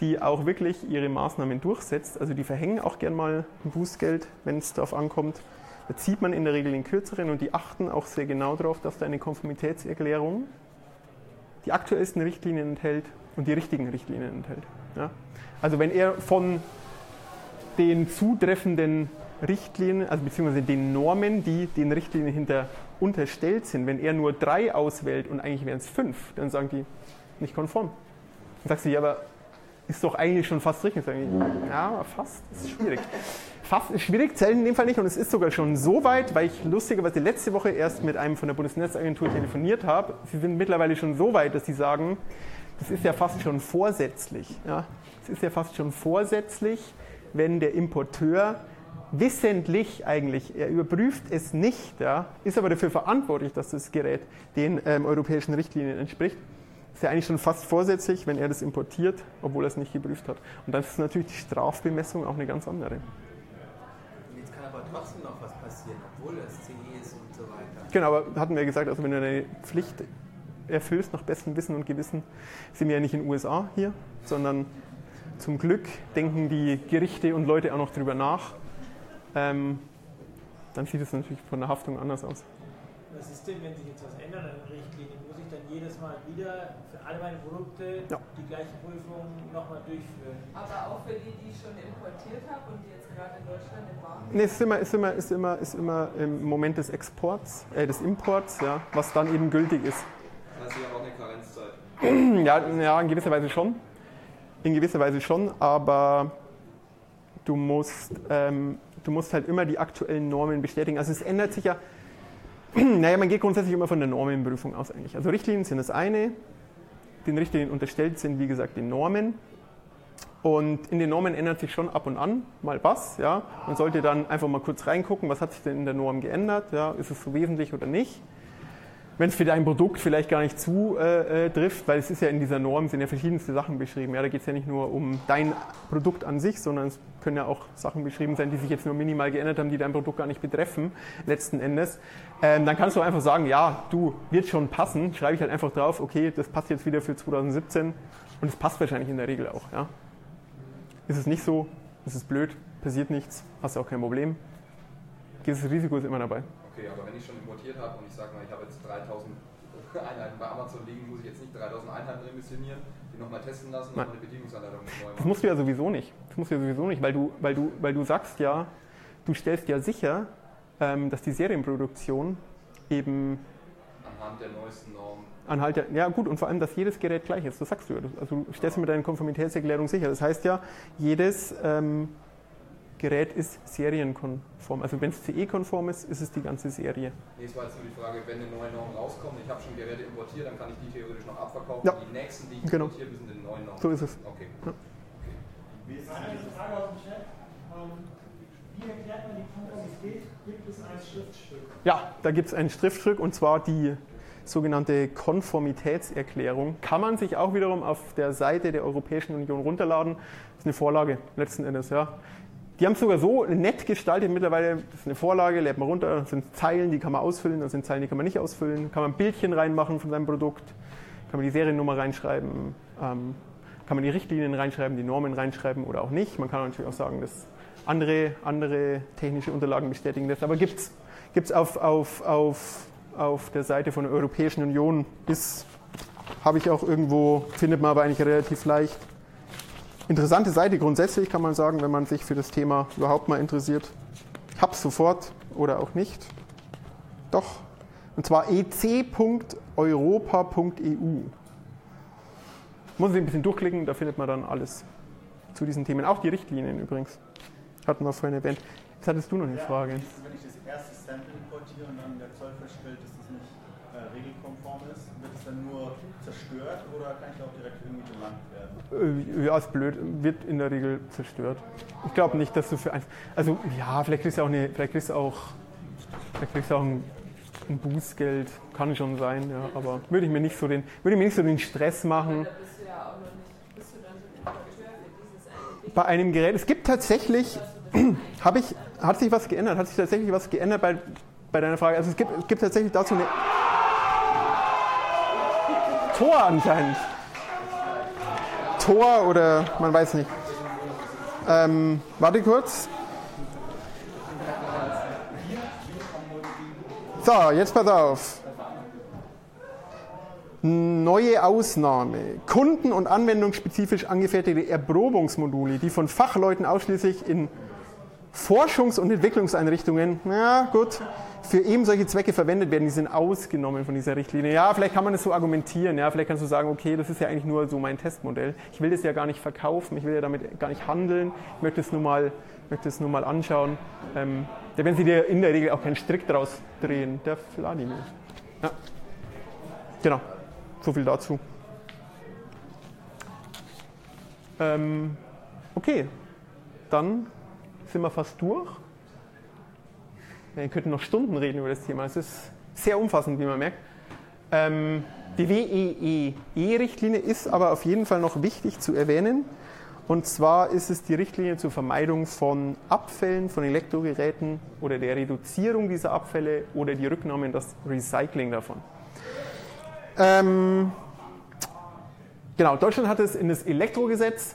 die auch wirklich ihre Maßnahmen durchsetzt. Also die verhängen auch gern mal ein Bußgeld, wenn es darauf ankommt. Da zieht man in der Regel den kürzeren und die achten auch sehr genau darauf, dass da eine Konformitätserklärung die aktuellsten Richtlinien enthält und die richtigen Richtlinien enthält. Ja? Also wenn er von den zutreffenden Richtlinien, also beziehungsweise den Normen, die den Richtlinien hinter unterstellt sind, wenn er nur drei auswählt und eigentlich wären es fünf, dann sagen die nicht konform. Dann sagst du, ja, aber ist doch eigentlich schon fast richtig. Die, ja, fast ist schwierig. Fast ist schwierig, zählt in dem Fall nicht und es ist sogar schon so weit, weil ich lustigerweise letzte Woche erst mit einem von der Bundesnetzagentur telefoniert habe. Sie sind mittlerweile schon so weit, dass sie sagen, das ist ja fast schon vorsätzlich. Ja? Ist ja fast schon vorsätzlich, wenn der Importeur wissentlich eigentlich, er überprüft es nicht, ja, ist aber dafür verantwortlich, dass das Gerät den ähm, europäischen Richtlinien entspricht. Ist ja eigentlich schon fast vorsätzlich, wenn er das importiert, obwohl er es nicht geprüft hat. Und dann ist natürlich die Strafbemessung auch eine ganz andere. Jetzt kann aber trotzdem noch was passieren, obwohl es CE ist und so weiter. Genau, aber hatten wir gesagt, also wenn du eine Pflicht erfüllst nach bestem Wissen und Gewissen, sind wir ja nicht in den USA hier, sondern zum Glück denken die Gerichte und Leute auch noch drüber nach. Ähm, dann sieht es natürlich von der Haftung anders aus. Was ist denn, wenn sich jetzt was ändert an den Richtlinien? Muss ich dann jedes Mal wieder für alle meine Produkte Ja. die gleiche Prüfung nochmal durchführen? Aber auch für die, die ich schon importiert habe und die jetzt gerade in Deutschland im Waren Nee, es ist immer, ist immer, ist immer, ist immer im Moment des Exports, äh, des Imports, ja, was dann eben gültig ist. Das heißt, ich habe auch eine Karenzzeit. [clears throat] Ja, ja, in gewisser Weise schon. In gewisser Weise schon, aber du musst, ähm, du musst halt immer die aktuellen Normen bestätigen. Also es ändert sich ja, [clears throat] naja, man geht grundsätzlich immer von der Normenprüfung aus eigentlich. Also Richtlinien sind das eine, den Richtlinien unterstellt sind, wie gesagt, die Normen. Und in den Normen ändert sich schon ab und an mal was. Ja. Man sollte dann einfach mal kurz reingucken, was hat sich denn in der Norm geändert, ja. ist es so wesentlich oder nicht. Wenn es für dein Produkt vielleicht gar nicht zu äh, äh, weil es ist ja in dieser Norm, sind ja verschiedenste Sachen beschrieben. Ja, da geht es ja nicht nur um dein Produkt an sich, sondern es können ja auch Sachen beschrieben sein, die sich jetzt nur minimal geändert haben, die dein Produkt gar nicht betreffen, letzten Endes. Ähm, dann kannst du einfach sagen, ja, du, wird schon passen, schreibe ich halt einfach drauf, okay, das passt jetzt wieder für 2017 und es passt wahrscheinlich in der Regel auch. Ja. Ist es nicht so, ist es blöd, passiert nichts, hast du auch kein Problem. Gewisses Risiko ist immer dabei. Okay, aber wenn ich schon importiert habe und ich sage mal, ich habe jetzt 3000 [laughs] Einheiten bei Amazon liegen, muss ich jetzt nicht 3000 Einheiten remissionieren, die nochmal testen lassen und Nein. eine Bedienungsanleitung neu Das machen. musst du ja sowieso nicht. Das musst du ja sowieso nicht, weil du, weil du, weil du sagst ja, du stellst ja sicher, ähm, dass die Serienproduktion eben Anhand der neuesten Normen. anhalt der, ja gut, und vor allem, dass jedes Gerät gleich ist. Das sagst du ja. Also du stellst mit deiner Konformitätserklärung sicher. Das heißt ja, jedes ähm, Gerät ist serienkonform. Also wenn es CE-konform ist, ist es die ganze Serie. Nee, es war jetzt nur die Frage, wenn eine neue Norm rauskommt, ich habe schon Geräte importiert, dann kann ich die theoretisch noch abverkaufen. Ja. Die nächsten, die ich Genau. importiert, müssen den neuen Normen. So ist es. Okay. Eine Frage aus dem Chat. Ähm, Wie erklärt man die Konformität? Gibt es ein Schriftstück? Ja, da gibt es ein Schriftstück und zwar die sogenannte Konformitätserklärung. Kann man sich auch wiederum auf der Seite der Europäischen Union runterladen. Das ist eine Vorlage letzten Endes. Ja. Die haben es sogar so nett gestaltet mittlerweile. Das ist eine Vorlage, lädt man runter. Das sind Zeilen, die kann man ausfüllen, das sind Zeilen, die kann man nicht ausfüllen. Kann man ein Bildchen reinmachen von seinem Produkt, kann man die Seriennummer reinschreiben, ähm, kann man die Richtlinien reinschreiben, die Normen reinschreiben oder auch nicht. Man kann natürlich auch sagen, dass andere, andere technische Unterlagen bestätigen das. Aber gibt es auf, auf, auf, auf der Seite von der Europäischen Union, ist, habe ich auch irgendwo, findet man aber eigentlich relativ leicht. Interessante Seite grundsätzlich kann man sagen, wenn man sich für das Thema überhaupt mal interessiert. Ich habe sofort oder auch nicht. Doch. Und zwar ec.europa.eu. Muss ich ein bisschen durchklicken, da findet man dann alles zu diesen Themen. Auch die Richtlinien übrigens. Hatten wir vorhin erwähnt. Jetzt hattest du noch eine Frage. Wenn ich das erste Sample importiere und dann der Zoll feststellt, dass das nicht regelkonform ist, wird es dann nur zerstört oder kann ich auch direkt irgendwie belangt werden? Äh, Ja, ist blöd. Wird in der Regel zerstört. Ich glaube nicht, dass du für ein. Also, ja, vielleicht kriegst du auch, eine, vielleicht kriegst du auch, vielleicht kriegst du auch ein, ein Bußgeld. Kann schon sein, ja. Aber würde ich mir nicht so den, würde ich mir nicht so den Stress machen. Da bist du ja auch noch nicht, bist du dann so ein Importeur für dieses eine Ding? Bei einem Gerät, es gibt tatsächlich, [clears throat] habe ich, hat sich was geändert? Hat sich tatsächlich was geändert bei, bei deiner Frage? Also, es gibt, es gibt tatsächlich dazu eine. Tor anscheinend. Tor oder man weiß nicht. Ähm, warte kurz. So, jetzt pass auf. Neue Ausnahme. Kunden- und anwendungsspezifisch angefertigte Erprobungsmodule, die von Fachleuten ausschließlich in Forschungs- und Entwicklungseinrichtungen, ja gut, für eben solche Zwecke verwendet werden, die sind ausgenommen von dieser Richtlinie. Ja, vielleicht kann man das so argumentieren, ja, vielleicht kannst du sagen, okay, das ist ja eigentlich nur so mein Testmodell. Ich will das ja gar nicht verkaufen, ich will ja damit gar nicht handeln, ich möchte es nur mal, möchte es nur mal anschauen. Ähm, da werden sie dir in der Regel auch keinen Strick draus drehen. Der Vladimir. Ja. Genau, so viel dazu. Ähm, okay, dann sind wir fast durch. Wir könnten noch Stunden reden über das Thema. Es ist sehr umfassend, wie man merkt. Ähm, die WEEE-Richtlinie ist aber auf jeden Fall noch wichtig zu erwähnen. Und zwar ist es die Richtlinie zur Vermeidung von Abfällen von Elektrogeräten oder der Reduzierung dieser Abfälle oder die Rücknahme in das Recycling davon. Ähm, genau, Deutschland hat es in das Elektrogesetz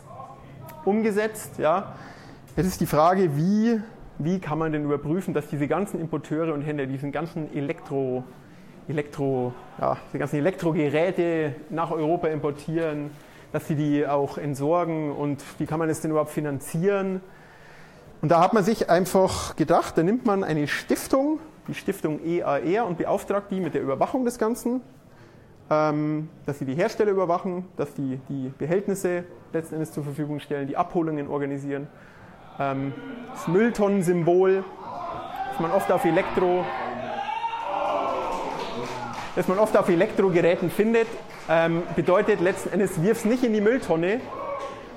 umgesetzt. Ja. Jetzt ist die Frage, wie, wie kann man denn überprüfen, dass diese ganzen Importeure und Händler, diesen ganzen Elektro, Elektro, ja, die ganzen Elektrogeräte nach Europa importieren, dass sie die auch entsorgen und wie kann man das denn überhaupt finanzieren? Und da hat man sich einfach gedacht, da nimmt man eine Stiftung, die Stiftung EAR und beauftragt die mit der Überwachung des Ganzen, ähm, dass sie die Hersteller überwachen, dass die die Behältnisse letzten Endes zur Verfügung stellen, die Abholungen organisieren. Ähm, das Mülltonnensymbol, das man oft auf Elektro, das man oft auf Elektrogeräten findet, ähm, bedeutet letzten Endes, wirf es nicht in die Mülltonne,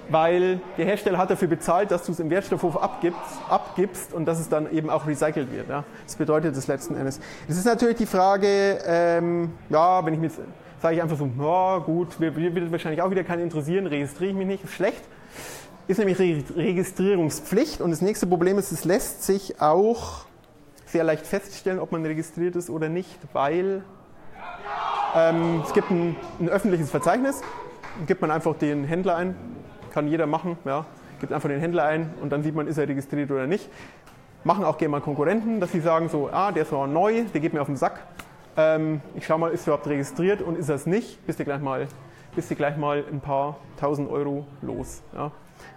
weil der Hersteller hat dafür bezahlt, dass du es im Wertstoffhof abgibst, abgibst und dass es dann eben auch recycelt wird. Ja. Das bedeutet es letzten Endes. Es ist natürlich die Frage, ähm, ja, wenn ich mir sage ich einfach so, na gut, wird wird wahrscheinlich auch wieder keinen interessieren, registriere ich mich nicht, ist schlecht. Ist nämlich Re Registrierungspflicht und das nächste Problem ist, es lässt sich auch sehr leicht feststellen, ob man registriert ist oder nicht, weil ähm, es gibt ein, ein öffentliches Verzeichnis, gibt man einfach den Händler ein, kann jeder machen, ja, gibt einfach den Händler ein und dann sieht man, ist er registriert oder nicht. Machen auch gerne mal Konkurrenten, dass sie sagen so, ah, der ist noch neu, der geht mir auf den Sack. Ähm, ich schau mal, ist er überhaupt registriert und ist er es nicht, bist du gleich mal, bist du gleich mal ein paar tausend Euro los. Ja.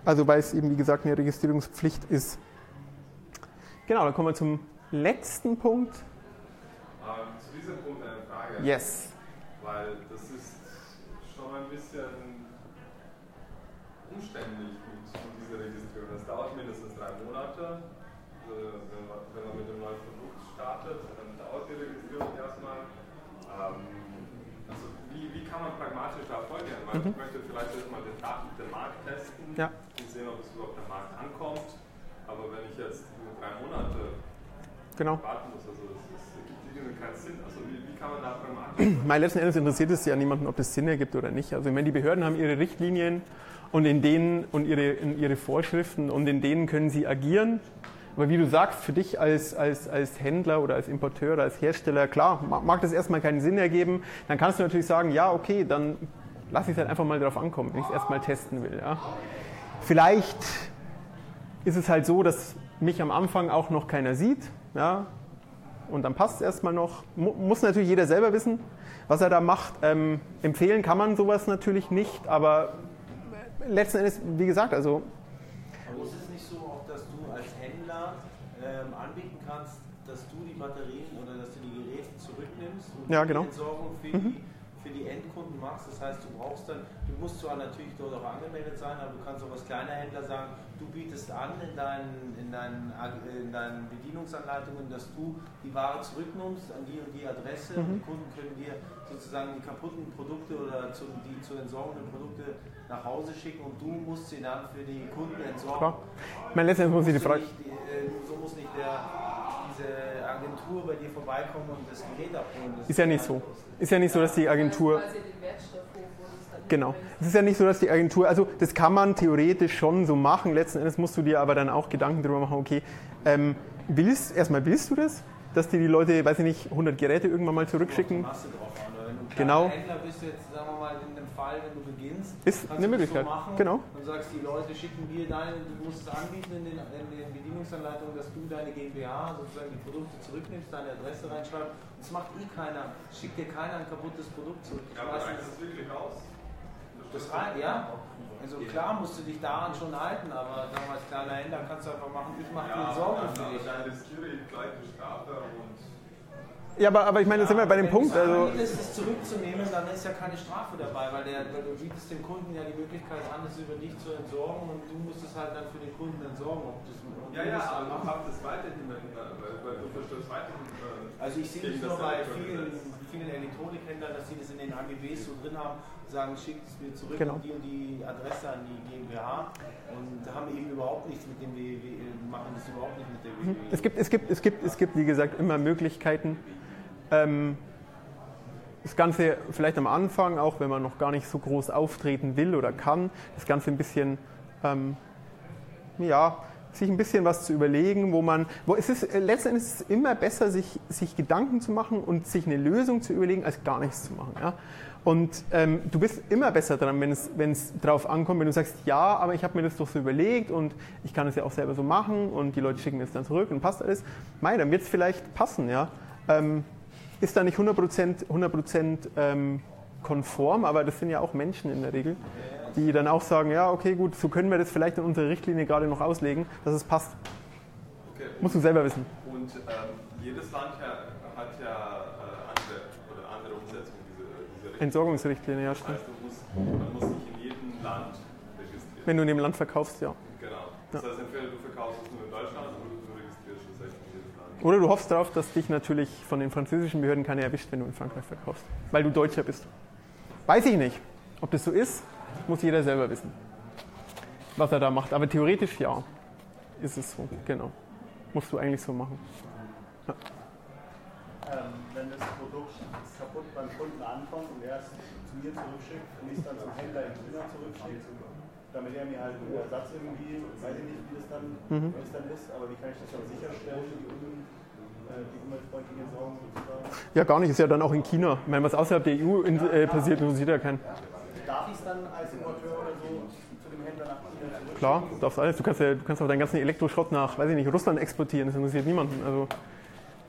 Also weil es eben, wie gesagt, eine Registrierungspflicht ist. Genau, dann kommen wir zum letzten Punkt. Ähm, zu diesem Punkt eine Frage. Yes. Weil das ist schon ein bisschen umständlich mit, dieser Registrierung. Das dauert mindestens drei Monate. Also wenn, man, wenn man mit dem neuen Produkt startet, dann dauert die Registrierung erstmal. Ähm, also wie, wie kann man pragmatisch da vorgehen? Weil Mhm. ich möchte vielleicht erstmal den, Daten- den Markt testen Ja. und sehen, ob es überhaupt am Markt ankommt. Aber wenn ich jetzt nur drei Monate Genau. warten muss, also irgendwie keinen Sinn. Also wie, wie kann man da pragmatisch [clears throat] Weil letzten Endes interessiert es ja niemanden, ob das Sinn ergibt oder nicht. Also ich meine, die Behörden haben ihre Richtlinien und in denen und ihre, in ihre Vorschriften und in denen können sie agieren. Aber wie du sagst, für dich als, als, als Händler oder als Importeur oder als Hersteller, klar, ma- mag das erstmal keinen Sinn ergeben. Dann kannst du natürlich sagen, ja, okay, dann lass ich es halt einfach mal drauf ankommen, wenn ich es erstmal testen will. Ja. Vielleicht ist es halt so, dass mich am Anfang auch noch keiner sieht. Ja, und dann passt es erstmal noch. Mu muss natürlich jeder selber wissen, was er da macht. Ähm, empfehlen kann man sowas natürlich nicht, aber letzten Endes, wie gesagt, also Aber ist es nicht so auch, dass du als Händler ähm, anbieten kannst, dass du die Batterien oder dass du die Geräte zurücknimmst und Ja, die genau. Entsorgung für, Mhm. die, für die Endkunden machst. Das heißt, du brauchst dann, du musst zwar natürlich dort auch angemeldet sein, aber du kannst auch als kleiner Händler sagen, du bietest an in deinen, in deinen, in deinen Bedienungsanleitungen, dass du die Ware zurücknimmst an die und die Adresse und die Kunden können dir sozusagen die kaputten Produkte oder zu, die zu entsorgenden Produkte nach Hause schicken und du musst sie dann für die Kunden entsorgen. Klar. Ich meine, letztendlich muss ich die Frage. nicht, äh, so muss nicht der, diese Agentur bei dir vorbeikommen und das Gerät abholen. Das Ist ja nicht so. Ist ja nicht so, dass die Agentur. Genau. Es ist ja nicht so, dass die Agentur, also das kann man theoretisch schon so machen. Letzten Endes musst du dir aber dann auch Gedanken darüber machen, okay, ähm, willst, erstmal willst du das, dass dir die Leute, weiß ich nicht, 100 Geräte irgendwann mal zurückschicken? Du Genau. kleiner Händler bist, jetzt sagen wir mal in dem Fall, wenn du beginnst, Ist eine du das Möglichkeit. So machen Genau. Und sagst, die Leute schicken dir deine, du musst es anbieten in den, in den Bedienungsanleitungen, dass du deine GmbH sozusagen die Produkte zurücknimmst, deine Adresse reinschreibst. Das macht eh keiner. Schickt dir keiner ein kaputtes Produkt zurück. Ja, aber reicht Meistens- das wirklich aus? das rein, ja. Also klar musst du dich daran schon halten, aber sagen wir als kleiner Händler kannst du einfach machen, ich mache Ja, die Sorgen dann, für dich. dann riskiere ich gleich die Strafe und Ja, aber, aber ich meine, da sind wir bei dem Wenn Punkt. du Also, es zurückzunehmen, dann ist ja keine Strafe dabei, weil, der, weil du bietest dem Kunden ja die Möglichkeit an, es über dich zu entsorgen und du musst es halt dann für den Kunden entsorgen. Ob das, ob Ja, du ja, aber du machst. hast es weiterhin, weil, weil du verstößt weiterhin. äh, Also ich sehe nicht das nur bei vielen, vielen Elektronikhändlern, dass sie das in den AGBs so drin haben, sagen, schickt es mir zurück Genau. und die und die Adresse an die GmbH und haben eben überhaupt nichts mit dem WW, machen das überhaupt nicht mit der WW. es gibt, es gibt, es gibt, es gibt, wie gesagt, immer Möglichkeiten. Ähm, das Ganze vielleicht am Anfang, auch wenn man noch gar nicht so groß auftreten will oder kann, das Ganze ein bisschen, ähm, ja, sich ein bisschen was zu überlegen, wo man, wo es ist, äh, letzten Endes ist es immer besser, sich, sich Gedanken zu machen und sich eine Lösung zu überlegen, als gar nichts zu machen. Ja? Und ähm, du bist immer besser dran, wenn es, wenn es drauf ankommt, wenn du sagst, ja, aber ich habe mir das doch so überlegt und ich kann es ja auch selber so machen und die Leute schicken es dann zurück und passt alles. Mei, dann wird es vielleicht passen, ja. Ähm, ist da nicht 100%, 100% ähm, konform, aber das sind ja auch Menschen in der Regel, die dann auch sagen, ja, okay, gut, so können wir das vielleicht in unserer Richtlinie gerade noch auslegen, dass es passt. Okay. Musst du selber wissen. Und ähm, jedes Land hat ja äh, andere, oder andere Umsetzung dieser, Richtlinie. Entsorgungsrichtlinie, ja, stimmt. musst, man muss sich in jedem Land registrieren. Wenn du in dem Land verkaufst, ja. Genau. Das heißt, entweder du verkaufst es nur in Deutschland oder du registrierst es echt in jedem Land. Oder du hoffst darauf, dass dich natürlich von den französischen Behörden keiner erwischt, wenn du in Frankreich verkaufst, weil du Deutscher bist. Weiß ich nicht. Ob das so ist, muss jeder selber wissen, was er da macht. Aber theoretisch ja, ist es so. Genau. Musst du eigentlich so machen. Ähm, wenn das Produkt kaputt beim Kunden ankommt und er es zu mir zurückschickt und ich es dann zum Händler in China zurückschicke, damit er mir halt einen Ersatz irgendwie, weiß ich nicht, wie das dann, Mhm. wie das dann ist, aber wie kann ich das dann sicherstellen, die, um, äh? Ja, gar nicht. Ist ja dann auch in China. Ich meine, was außerhalb der EU in, äh, passiert, interessiert ja keinen. Darf ich es dann als Importeur oder so zu dem Händler nach China zurückschicken? Klar, du darfst alles. Du kannst ja, du kannst auch deinen ganzen Elektroschrott nach, weiß ich nicht, Russland exportieren. Das interessiert niemanden. Also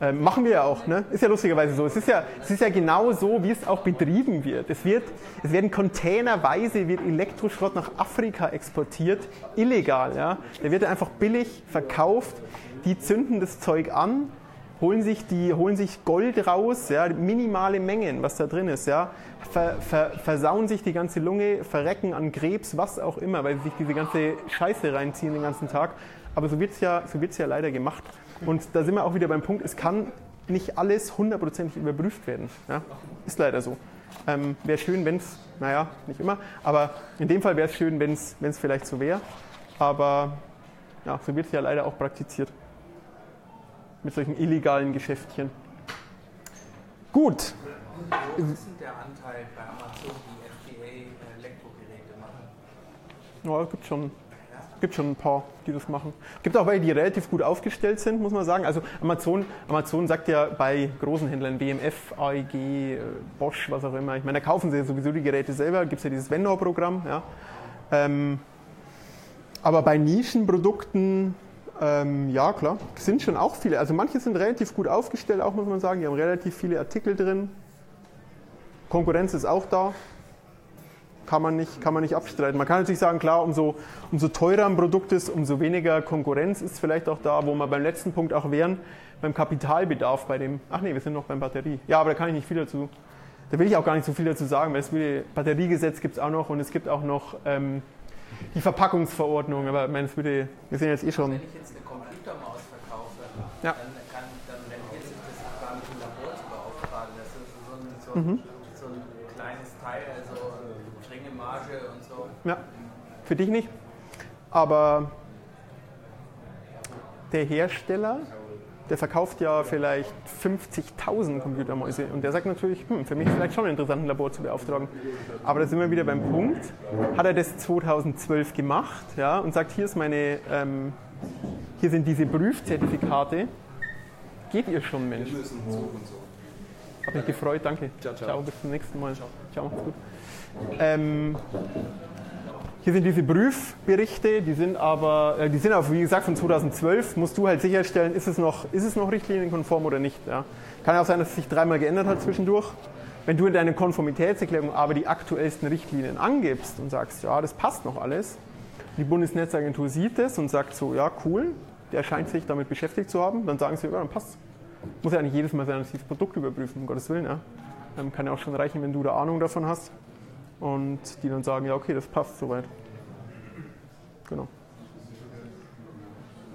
ähm, machen wir ja auch. Ne? Ist ja lustigerweise so. Es ist ja, es ist ja genau so, wie es auch betrieben wird. Es wird, es werden containerweise wird Elektroschrott nach Afrika exportiert, illegal. Ja? Der wird einfach billig verkauft. Die zünden das Zeug an. Holen sich, die, holen sich Gold raus, ja, minimale Mengen, was da drin ist, ja, ver, ver, versauen sich die ganze Lunge, verrecken an Krebs, was auch immer, weil sie sich diese ganze Scheiße reinziehen den ganzen Tag. Aber so wird es ja, so ja leider gemacht. Und da sind wir auch wieder beim Punkt, es kann nicht alles hundertprozentig überprüft werden. Ja? Ist leider so. Ähm, wäre schön, wenn es, naja, nicht immer, aber in dem Fall wäre es schön, wenn es vielleicht so wäre. Aber ja, so wird es ja leider auch praktiziert. Mit solchen illegalen Geschäftchen. Gut. Hoch ist denn der Anteil bei Amazon, die FDA-Elektrogeräte machen? Ja, es gibt schon, gibt schon ein paar, die das machen. Es gibt auch welche, die relativ gut aufgestellt sind, muss man sagen. Also Amazon, Amazon sagt ja bei großen Händlern, BMF, AEG, äh, Bosch, was auch immer. Ich meine, da kaufen sie ja sowieso die Geräte selber. Gibt es ja dieses Vendor-Programm. Ja. Ähm, aber bei Nischenprodukten, ähm, ja klar, sind schon auch viele. Also manche sind relativ gut aufgestellt, auch muss man sagen. Die haben relativ viele Artikel drin. Konkurrenz ist auch da kann man nicht, kann man nicht abstreiten. Man kann natürlich sagen, klar, umso, umso teurer ein Produkt ist, umso weniger Konkurrenz ist vielleicht auch da, wo wir beim letzten Punkt auch wären, beim Kapitalbedarf, bei dem, ach nee, wir sind noch beim Batterie. Ja, aber da kann ich nicht viel dazu Da will ich auch gar nicht so viel dazu sagen, weil das Batteriegesetz gibt es auch noch und es gibt auch noch ähm, die Verpackungsverordnung. Aber ich meine, das würde, wir sind jetzt eh schon. Wenn ich jetzt eine Computermaus verkaufe, Ja. dann, kann, dann rentiert sich das gar nicht im Labor zu beauftragen. Das ist so ein, so ein, Mhm. so ein kleines Teil, also geringe Marge und so. Ja, für dich nicht. Aber der Hersteller, der verkauft ja vielleicht 50.000 Computermäuse und der sagt natürlich, hm, für mich vielleicht schon interessant, ein Labor zu beauftragen. Aber da sind wir wieder beim Punkt. Hat er das 2012 gemacht ja, und sagt, hier, ist meine, ähm, hier sind diese Prüfzertifikate. Geht ihr schon, Mensch? Wir müssen so und so. Hab mich gefreut, danke. Ciao, ciao. bis zum nächsten Mal. Ciao, macht's gut. Ähm, hier sind diese Prüfberichte, die sind aber, äh, die sind aber wie gesagt von 2012. Musst du halt sicherstellen, ist es noch, ist es noch richtlinienkonform oder nicht. Ja. Kann auch sein, dass es sich dreimal geändert hat zwischendurch. Wenn du in deiner Konformitätserklärung aber die aktuellsten Richtlinien angibst und sagst, ja, das passt noch alles, die Bundesnetzagentur sieht es und sagt so, ja, cool, der scheint sich damit beschäftigt zu haben, dann sagen sie, ja, dann passt. Muss ja nicht jedes Mal sein, dass sie das Produkt überprüfen, um Gottes Willen. Ja. Ähm, kann ja auch schon reichen, wenn du da Ahnung davon hast und die dann sagen, ja, okay, das passt soweit. Genau.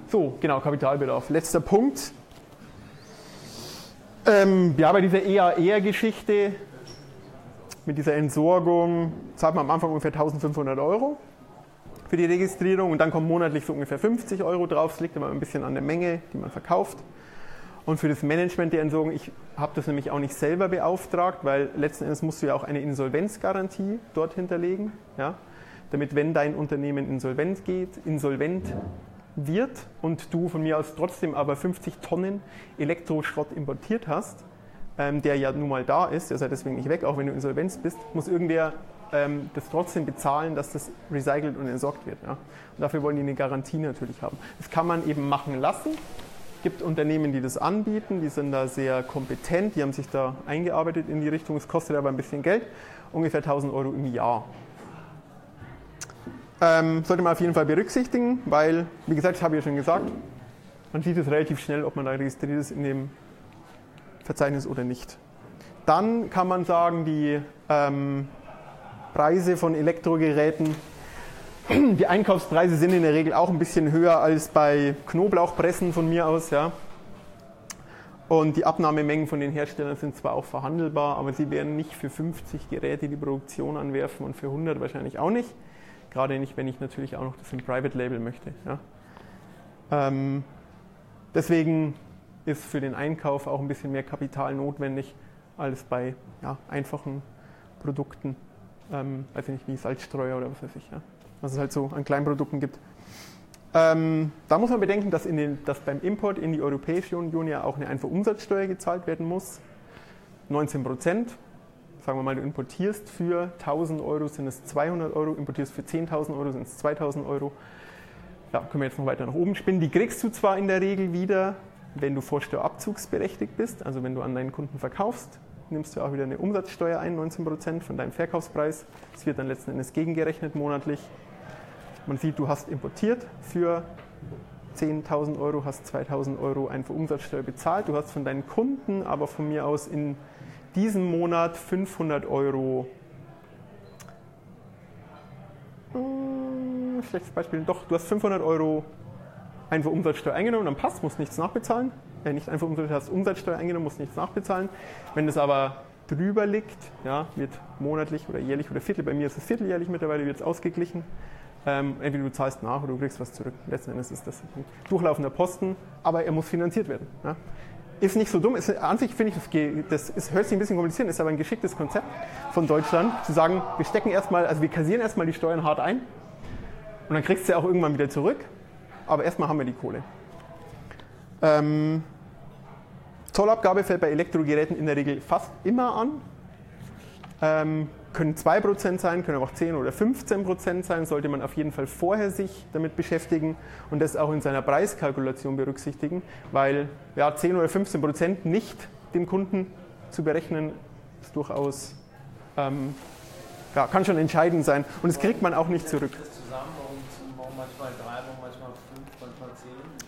So, genau, Kapitalbedarf. Letzter Punkt. Ähm, ja, bei dieser EAR-Geschichte mit dieser Entsorgung zahlt man am Anfang ungefähr 1500 Euro für die Registrierung und dann kommen monatlich so ungefähr 50 Euro drauf. Das liegt immer ein bisschen an der Menge, die man verkauft. Und für das Management der Entsorgung, ich habe das nämlich auch nicht selber beauftragt, weil letzten Endes musst du ja auch eine Insolvenzgarantie dort hinterlegen, ja, damit wenn dein Unternehmen insolvent geht, insolvent wird und du von mir aus trotzdem aber 50 Tonnen Elektroschrott importiert hast, ähm, der ja nun mal da ist, der ja deswegen nicht weg, auch wenn du insolvenz bist, muss irgendwer ähm, das trotzdem bezahlen, dass das recycelt und entsorgt wird. Ja. Und dafür wollen die eine Garantie natürlich haben. Das kann man eben machen lassen. Es gibt Unternehmen, die das anbieten, die sind da sehr kompetent, die haben sich da eingearbeitet in die Richtung. Es kostet aber ein bisschen Geld, ungefähr 1000 Euro im Jahr. Ähm, sollte man auf jeden Fall berücksichtigen, weil, wie gesagt, ich habe ja schon gesagt, man sieht es relativ schnell, ob man da registriert ist in dem Verzeichnis oder nicht. Dann kann man sagen, die ähm, Preise von Elektrogeräten, [clears throat] die Einkaufspreise sind in der Regel auch ein bisschen höher als bei Knoblauchpressen von mir aus. Ja. Und die Abnahmemengen von den Herstellern sind zwar auch verhandelbar, aber sie werden nicht für 50 Geräte die Produktion anwerfen und für 100 wahrscheinlich auch nicht. Gerade nicht, wenn ich natürlich auch noch das im Private Label möchte. Ja. Ähm, deswegen ist für den Einkauf auch ein bisschen mehr Kapital notwendig als bei ja, einfachen Produkten, ähm, weiß ich nicht, wie Salzstreuer oder was weiß ich, ja, was es halt so an Kleinprodukten gibt. Ähm, da muss man bedenken, dass, den, dass beim Import in die Europäische Union ja auch eine Einfuhrumsatzsteuer gezahlt werden muss. 19 Prozent. Sagen wir mal, du importierst für 1000 Euro sind es 200 Euro, importierst für 10.000 Euro sind es 2000 Euro. Ja, können wir jetzt noch weiter nach oben spinnen. Die kriegst du zwar in der Regel wieder, wenn du vorsteuerabzugsberechtigt bist, also wenn du an deinen Kunden verkaufst, nimmst du auch wieder eine Umsatzsteuer ein, 19% von deinem Verkaufspreis. Das wird dann letzten Endes gegengerechnet monatlich. Man sieht, du hast importiert für 10.000 Euro, hast 2.000 Euro Einfuhrumsatzsteuer bezahlt. Du hast von deinen Kunden aber von mir aus in diesem Monat 500 Euro. Hm, schlechtes Beispiel. Doch, du hast 500 Euro Einfuhrumsatzsteuer eingenommen, dann passt, musst nichts nachbezahlen. Äh, nicht Einfuhrumsatzsteuer, hast Umsatzsteuer eingenommen, musst nichts nachbezahlen. Wenn das aber drüber liegt, ja, wird monatlich oder jährlich oder viertel, bei mir ist es vierteljährlich mittlerweile, wird es ausgeglichen. Ähm, entweder du zahlst nach oder du kriegst was zurück. Letzten Endes ist das ein durchlaufender Posten, aber er muss finanziert werden. Ja. Ist nicht so dumm, ist, an sich finde ich, das, ist, hört sich ein bisschen kompliziert, ist aber ein geschicktes Konzept von Deutschland, zu sagen, wir stecken erstmal, also wir kassieren erstmal die Steuern hart ein und dann kriegst du sie auch irgendwann wieder zurück, aber erstmal haben wir die Kohle. Ähm, Zollabgabe fällt bei Elektrogeräten in der Regel fast immer an. Ähm, können 2% sein, können aber auch 10 oder 15% sein, sollte man auf jeden Fall vorher sich damit beschäftigen und das auch in seiner Preiskalkulation berücksichtigen, weil ja, 10 oder 15% nicht dem Kunden zu berechnen, ist durchaus, ähm, ja, kann schon entscheidend sein und das kriegt man auch nicht zurück.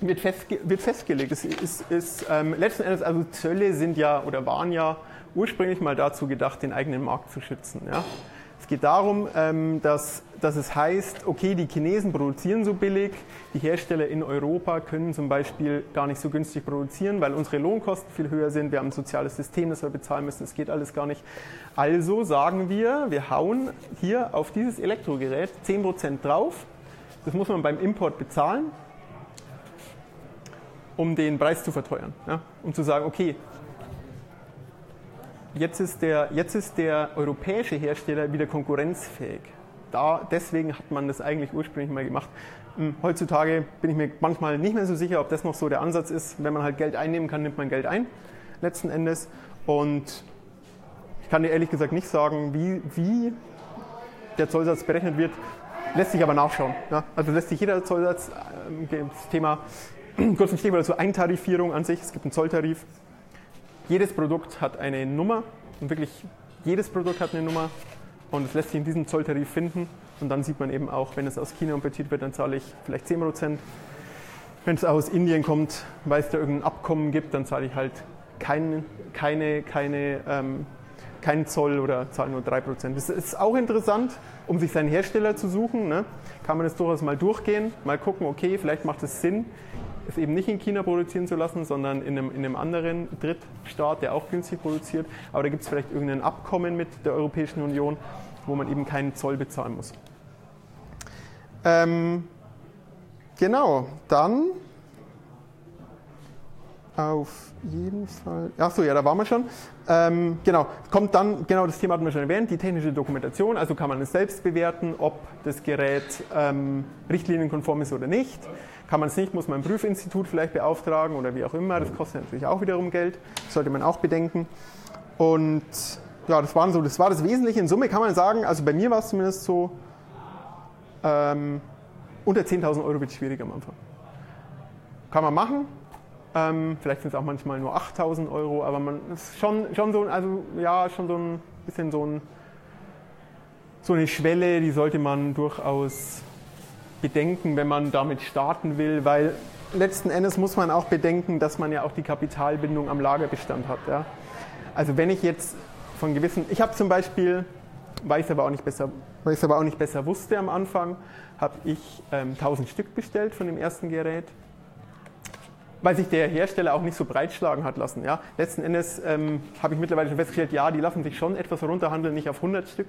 Wird, festge wird festgelegt. Es ist, ist ähm, letzten Endes, also Zölle sind ja oder waren ja ursprünglich mal dazu gedacht, den eigenen Markt zu schützen. Ja? Es geht darum, ähm, dass, dass es heißt, okay, die Chinesen produzieren so billig, die Hersteller in Europa können zum Beispiel gar nicht so günstig produzieren, weil unsere Lohnkosten viel höher sind, wir haben ein soziales System, das wir bezahlen müssen, es geht alles gar nicht. Also sagen wir, wir hauen hier auf dieses Elektrogerät 10% drauf, das muss man beim Import bezahlen, um den Preis zu verteuern. Ja? Um zu sagen, okay, jetzt ist, der, jetzt ist der europäische Hersteller wieder konkurrenzfähig. Da, deswegen hat man das eigentlich ursprünglich mal gemacht. Hm, heutzutage bin ich mir manchmal nicht mehr so sicher, ob das noch so der Ansatz ist. Wenn man halt Geld einnehmen kann, nimmt man Geld ein, letzten Endes. Und ich kann dir ehrlich gesagt nicht sagen, wie, wie der Zollsatz berechnet wird. Lässt sich aber nachschauen. Ja? Also lässt sich jeder Zollsatz, äh, das Thema, [clears throat] kurz ein Stichwort dazu, Eintarifierung an sich. Es gibt einen Zolltarif, jedes Produkt hat eine Nummer und wirklich jedes Produkt hat eine Nummer und es lässt sich in diesem Zolltarif finden und dann sieht man eben auch, wenn es aus China importiert wird, dann zahle ich vielleicht 10 Prozent. Wenn es aus Indien kommt, weil es da irgendein Abkommen gibt, dann zahle ich halt kein, keine, keine, ähm, keinen Zoll oder zahle nur 3 Prozent. Das ist auch interessant, um sich seinen Hersteller zu suchen. Ne? Kann man das durchaus mal durchgehen, mal gucken, okay, vielleicht macht es Sinn, es eben nicht in China produzieren zu lassen, sondern in einem, in einem anderen Drittstaat, der auch günstig produziert. Aber da gibt es vielleicht irgendein Abkommen mit der Europäischen Union, wo man eben keinen Zoll bezahlen muss. Ähm, genau, dann auf jeden Fall. Achso, ja, da waren wir schon. Ähm, genau, kommt dann, genau das Thema hatten wir schon erwähnt, die technische Dokumentation. Also kann man es selbst bewerten, ob das Gerät ähm, richtlinienkonform ist oder nicht. Kann man es nicht, muss man ein Prüfinstitut vielleicht beauftragen oder wie auch immer. Das kostet natürlich auch wiederum Geld. Sollte man auch bedenken. Und ja, das, waren so, das war das Wesentliche. In Summe kann man sagen, also bei mir war es zumindest so, ähm, unter 10.000 Euro wird es schwierig am Anfang. Kann man machen. Ähm, vielleicht sind es auch manchmal nur 8.000 Euro, aber man ist schon, schon so, also ja, schon so ein bisschen so, ein, so eine Schwelle, die sollte man durchaus bedenken, wenn man damit starten will, weil letzten Endes muss man auch bedenken, dass man ja auch die Kapitalbindung am Lagerbestand hat. Ja? Also wenn ich jetzt von gewissen, ich habe zum Beispiel, weil ich es aber auch nicht besser, weil aber auch nicht besser wusste am Anfang, habe ich ähm, 1000 Stück bestellt von dem ersten Gerät, weil sich der Hersteller auch nicht so breitschlagen hat lassen. Ja? Letzten Endes ähm, habe ich mittlerweile schon festgestellt, ja, die lassen sich schon etwas runterhandeln, nicht auf 100 Stück,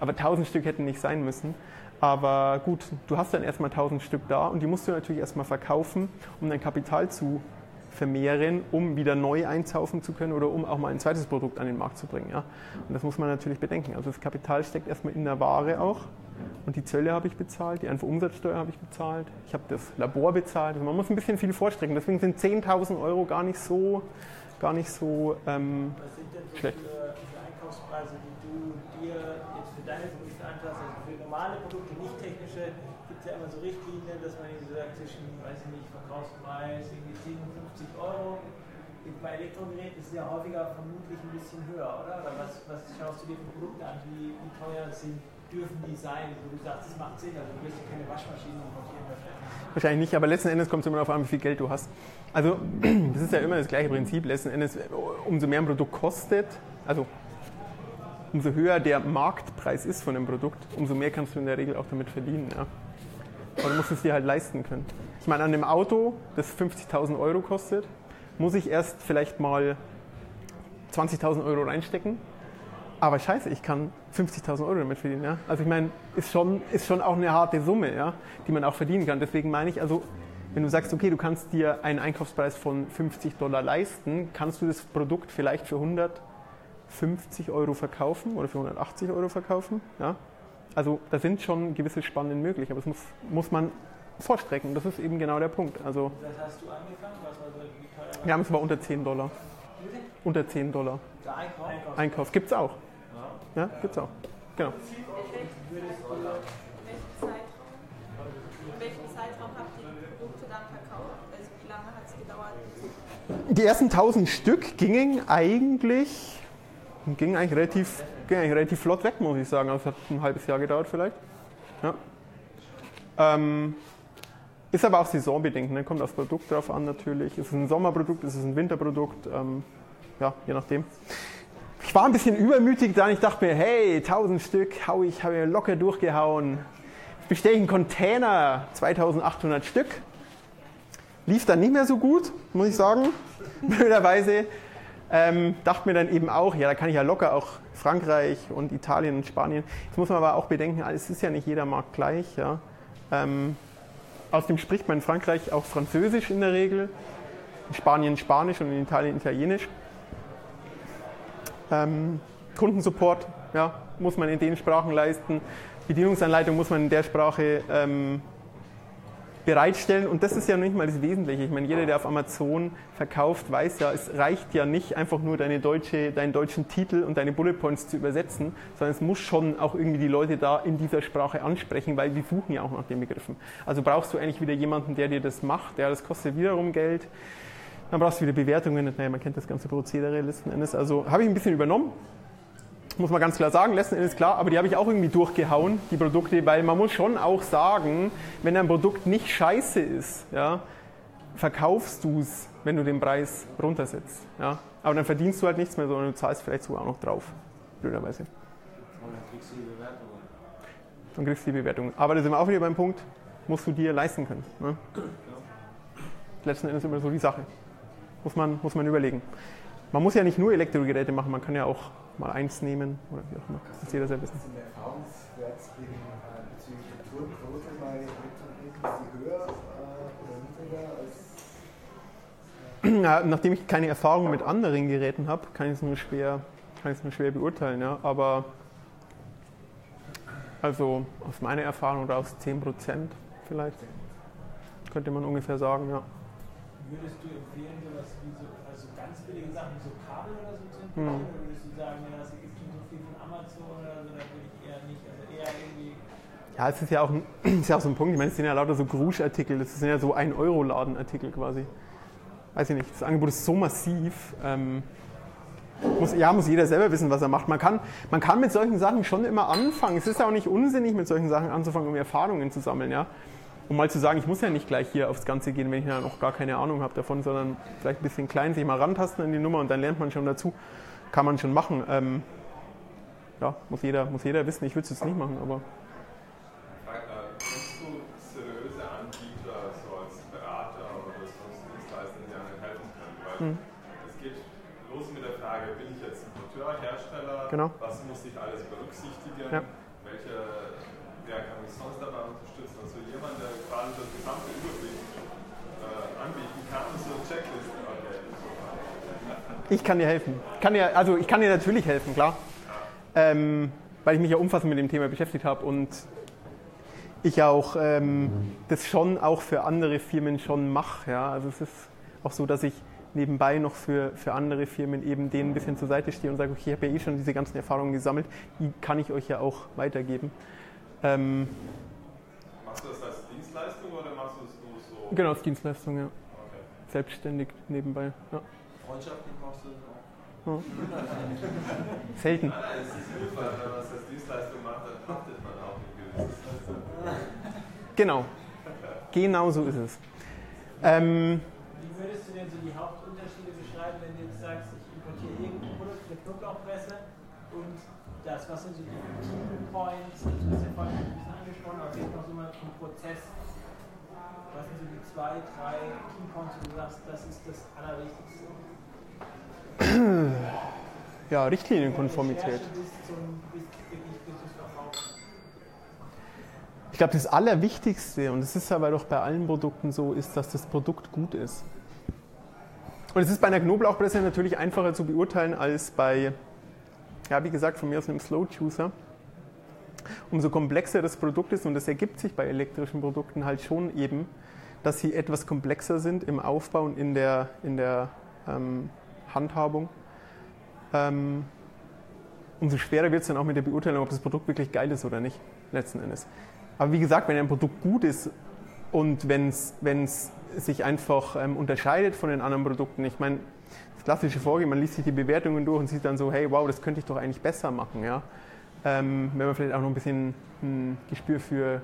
aber 1000 Stück hätten nicht sein müssen. Aber gut, du hast dann erstmal 1000 Stück da und die musst du natürlich erstmal verkaufen, um dein Kapital zu vermehren, um wieder neu einzaufen zu können oder um auch mal ein zweites Produkt an den Markt zu bringen. Ja? Und das muss man natürlich bedenken. Also das Kapital steckt erstmal in der Ware auch und die Zölle habe ich bezahlt, die Einfuhrumsatzsteuer habe ich bezahlt, ich habe das Labor bezahlt. Also man muss ein bisschen viel vorstrecken. Deswegen sind 10.000 Euro gar nicht so, gar nicht so ähm, Was sind denn so schlecht. Viele, viele Einkaufspreise, die du dir jetzt für deine Produkte anschaust, also für normale Produkte, nicht technische, gibt es ja immer so Richtlinien, dass man irgendwie sagt, zwischen, weiß ich nicht, Verkaufspreis irgendwie 10 und 50 Euro. Bei Elektrogeräten ist es ja häufiger vermutlich ein bisschen höher, oder? Oder was, was schaust du dir für Produkte an? Wie, wie teuer sind, dürfen die sein? Du sagst, das macht Sinn, also du wirst keine Waschmaschine importieren wahrscheinlich. Nicht, aber letzten Endes kommt es immer darauf an, wie viel Geld du hast. Also [clears throat] das ist ja immer das gleiche Prinzip. Letzten Endes, umso mehr ein Produkt kostet, also umso höher der Marktpreis ist von dem Produkt, umso mehr kannst du in der Regel auch damit verdienen. Ja. Aber du musst es dir halt leisten können. Ich meine, an einem Auto, das 50.000 Euro kostet, muss ich erst vielleicht mal 20.000 Euro reinstecken. Aber scheiße, ich kann 50.000 Euro damit verdienen. Ja? Also ich meine, ist schon, ist schon auch eine harte Summe, ja? die man auch verdienen kann. Deswegen meine ich, also wenn du sagst, okay, du kannst dir einen Einkaufspreis von 50 Dollar leisten, kannst du das Produkt vielleicht für 150 Euro verkaufen oder für 180 Euro verkaufen. Ja? Also da sind schon gewisse Spannen möglich, aber das muss, muss man vorstrecken. Das ist eben genau der Punkt. Also, Was hast du angefangen? Was war so, wir haben es aber unter 10 Dollar. Unter 10 Dollar. Der Einkauf? Einkauf gibt es auch. Ja, gibt es auch. Genau. In welchem Zeitraum habt die Produkte dann verkauft? Also wie lange hat es gedauert? Die ersten 1000 Stück gingen eigentlich, gingen eigentlich, relativ, gingen eigentlich relativ flott weg, muss ich sagen. Also es hat ein halbes Jahr gedauert vielleicht. Ja. Ähm, ist aber auch saisonbedingt, ne? kommt aufs Produkt drauf an natürlich. Ist es ein Sommerprodukt, ist es ein Winterprodukt? Ähm, ja, je nachdem. Ich war ein bisschen übermütig da und ich dachte mir, hey, 1000 Stück, hau ich, habe ich locker durchgehauen. Bestelle ich einen Container, 2800 Stück. Lief dann nicht mehr so gut, muss ich sagen, [laughs] blöderweise. Ähm, dachte mir dann eben auch, ja, da kann ich ja locker auch Frankreich und Italien und Spanien. Jetzt muss man aber auch bedenken, es ist ja nicht jeder Markt gleich. Ja. Ähm, außerdem spricht man in Frankreich auch Französisch in der Regel, in Spanien Spanisch und in Italien Italienisch. Ähm, Kundensupport ja, muss man in den Sprachen leisten. Bedienungsanleitung muss man in der Sprache ähm, bereitstellen. Und das ist ja nicht mal das Wesentliche. Ich meine, jeder, der auf Amazon verkauft, weiß ja, es reicht ja nicht einfach nur deine deutsche, deinen deutschen Titel und deine Bullet Points zu übersetzen, sondern es muss schon auch irgendwie die Leute da in dieser Sprache ansprechen, weil die suchen ja auch nach den Begriffen. Also brauchst du eigentlich wieder jemanden, der dir das macht. Ja, das kostet wiederum Geld. Dann brauchst du wieder Bewertungen. Naja, man kennt das ganze Prozedere letzten Endes. Also habe ich ein bisschen übernommen muss man ganz klar sagen, letzten Endes klar, aber die habe ich auch irgendwie durchgehauen, die Produkte, weil man muss schon auch sagen, wenn ein Produkt nicht scheiße ist, ja, verkaufst du es, wenn du den Preis runtersetzt. Ja. Aber dann verdienst du halt nichts mehr, sondern du zahlst vielleicht sogar auch noch drauf, blöderweise. Und dann kriegst du die Bewertungen. Dann kriegst du die Bewertung. Aber da sind wir auch wieder beim Punkt, musst du dir leisten können. Ne? Letzten Endes immer so die Sache. Muss man, muss man überlegen. Man muss ja nicht nur Elektrogeräte machen, man kann ja auch mal eins nehmen oder wie auch immer. Das muss jeder sehr wissen. Sind Erfahrungswert bezüglich der Tourenquote bei Elektrogeräten, ist die höher äh, oder niedriger als Ja, nachdem ich keine Erfahrung mit anderen Geräten habe, kann ich es nur schwer, kann ich es nur schwer beurteilen. Ja. Aber also aus meiner Erfahrung oder aus 10 Prozent vielleicht könnte man ungefähr sagen, ja. Würdest du empfehlen, sowas wie so, also ganz billige Sachen so Kabel oder so zu importieren? Hm. Oder würdest du sagen, ja, es gibt schon so viel von Amazon oder so, da würde ich eher nicht, also eher irgendwie. Ja, es ist ja auch, ein, [clears throat] ist ja auch so ein Punkt, ich meine, es sind ja lauter so Grusch-Artikel, das sind ja so 1-Euro-Laden-Artikel quasi. Weiß ich nicht, das Angebot ist so massiv. Ähm, muss, ja, muss jeder selber wissen, was er macht. Man kann, man kann mit solchen Sachen schon immer anfangen. Es ist ja auch nicht unsinnig, mit solchen Sachen anzufangen, um Erfahrungen zu sammeln. Ja? Um mal zu sagen, ich muss ja nicht gleich hier aufs Ganze gehen, wenn ich ja noch gar keine Ahnung habe davon, sondern vielleicht ein bisschen klein sich mal rantasten an die Nummer und dann lernt man schon dazu. Kann man schon machen. Ähm, ja, muss jeder, muss jeder wissen. Ich würde es jetzt nicht machen, aber Frage, Kennst du seriöse Anbieter so als Berater oder sonst Dienstleister, die einem helfen können? Weil Hm. es geht los mit der Frage, bin ich jetzt Importeur, Hersteller? Genau. Was muss ich alles berücksichtigen? Ja. Welche, wer kann mich sonst dabei unterstützen? Also jemand, der quasi das gesamte Überblick äh, anbieten kann, so eine Checkliste. Okay. Ich kann dir helfen. Kann dir, also ich kann dir natürlich helfen, klar. Ähm, weil ich mich ja umfassend mit dem Thema beschäftigt habe und ich auch ähm, das schon auch für andere Firmen schon mache. Ja? Also es ist auch so, dass ich nebenbei noch für, für andere Firmen eben denen ein bisschen zur Seite stehe und sage, okay, ich habe ja eh schon diese ganzen Erfahrungen gesammelt, die kann ich euch ja auch weitergeben. Ähm, Machst du das als Dienstleistung oder machst du es nur so? genau, als Dienstleistung, ja. Okay. Selbstständig nebenbei. Ja. Freundschaftlich das. Ja. Selten. Nein, nein, es ist gut, weil wenn man es als Dienstleistung macht, dann haftet man auch ein gewisses Genau. Genau so ist es. Ähm, Wie würdest du denn so die Hauptunterschiede beschreiben, wenn du jetzt sagst, ich importiere irgendein Produkt mit Knoblauchpresse und das, was sind so die Key Points, also du hast ja vorhin ein bisschen angesprochen, aber jetzt noch so mal vom Prozess, was sind so die zwei, drei Key Points, wo du sagst, das ist das Allerwichtigste? Ja, Richtlinienkonformität. Ich glaube, das Allerwichtigste, und es ist aber doch bei allen Produkten so, ist, dass das Produkt gut ist. Und es ist bei einer Knoblauchpresse natürlich einfacher zu beurteilen als bei, ja, wie gesagt, von mir aus einem Slow Juicer. Umso komplexer das Produkt ist, und das ergibt sich bei elektrischen Produkten halt schon eben, dass sie etwas komplexer sind im Aufbau und in der, in der ähm, Handhabung. Ähm, umso schwerer wird es dann auch mit der Beurteilung, ob das Produkt wirklich geil ist oder nicht, letzten Endes. Aber wie gesagt, wenn ein Produkt gut ist und wenn es sich einfach ähm, unterscheidet von den anderen Produkten, ich meine, das klassische Vorgehen, man liest sich die Bewertungen durch und sieht dann so, hey, wow, das könnte ich doch eigentlich besser machen. Ja? Ähm, wenn man vielleicht auch noch ein bisschen ein Gespür für,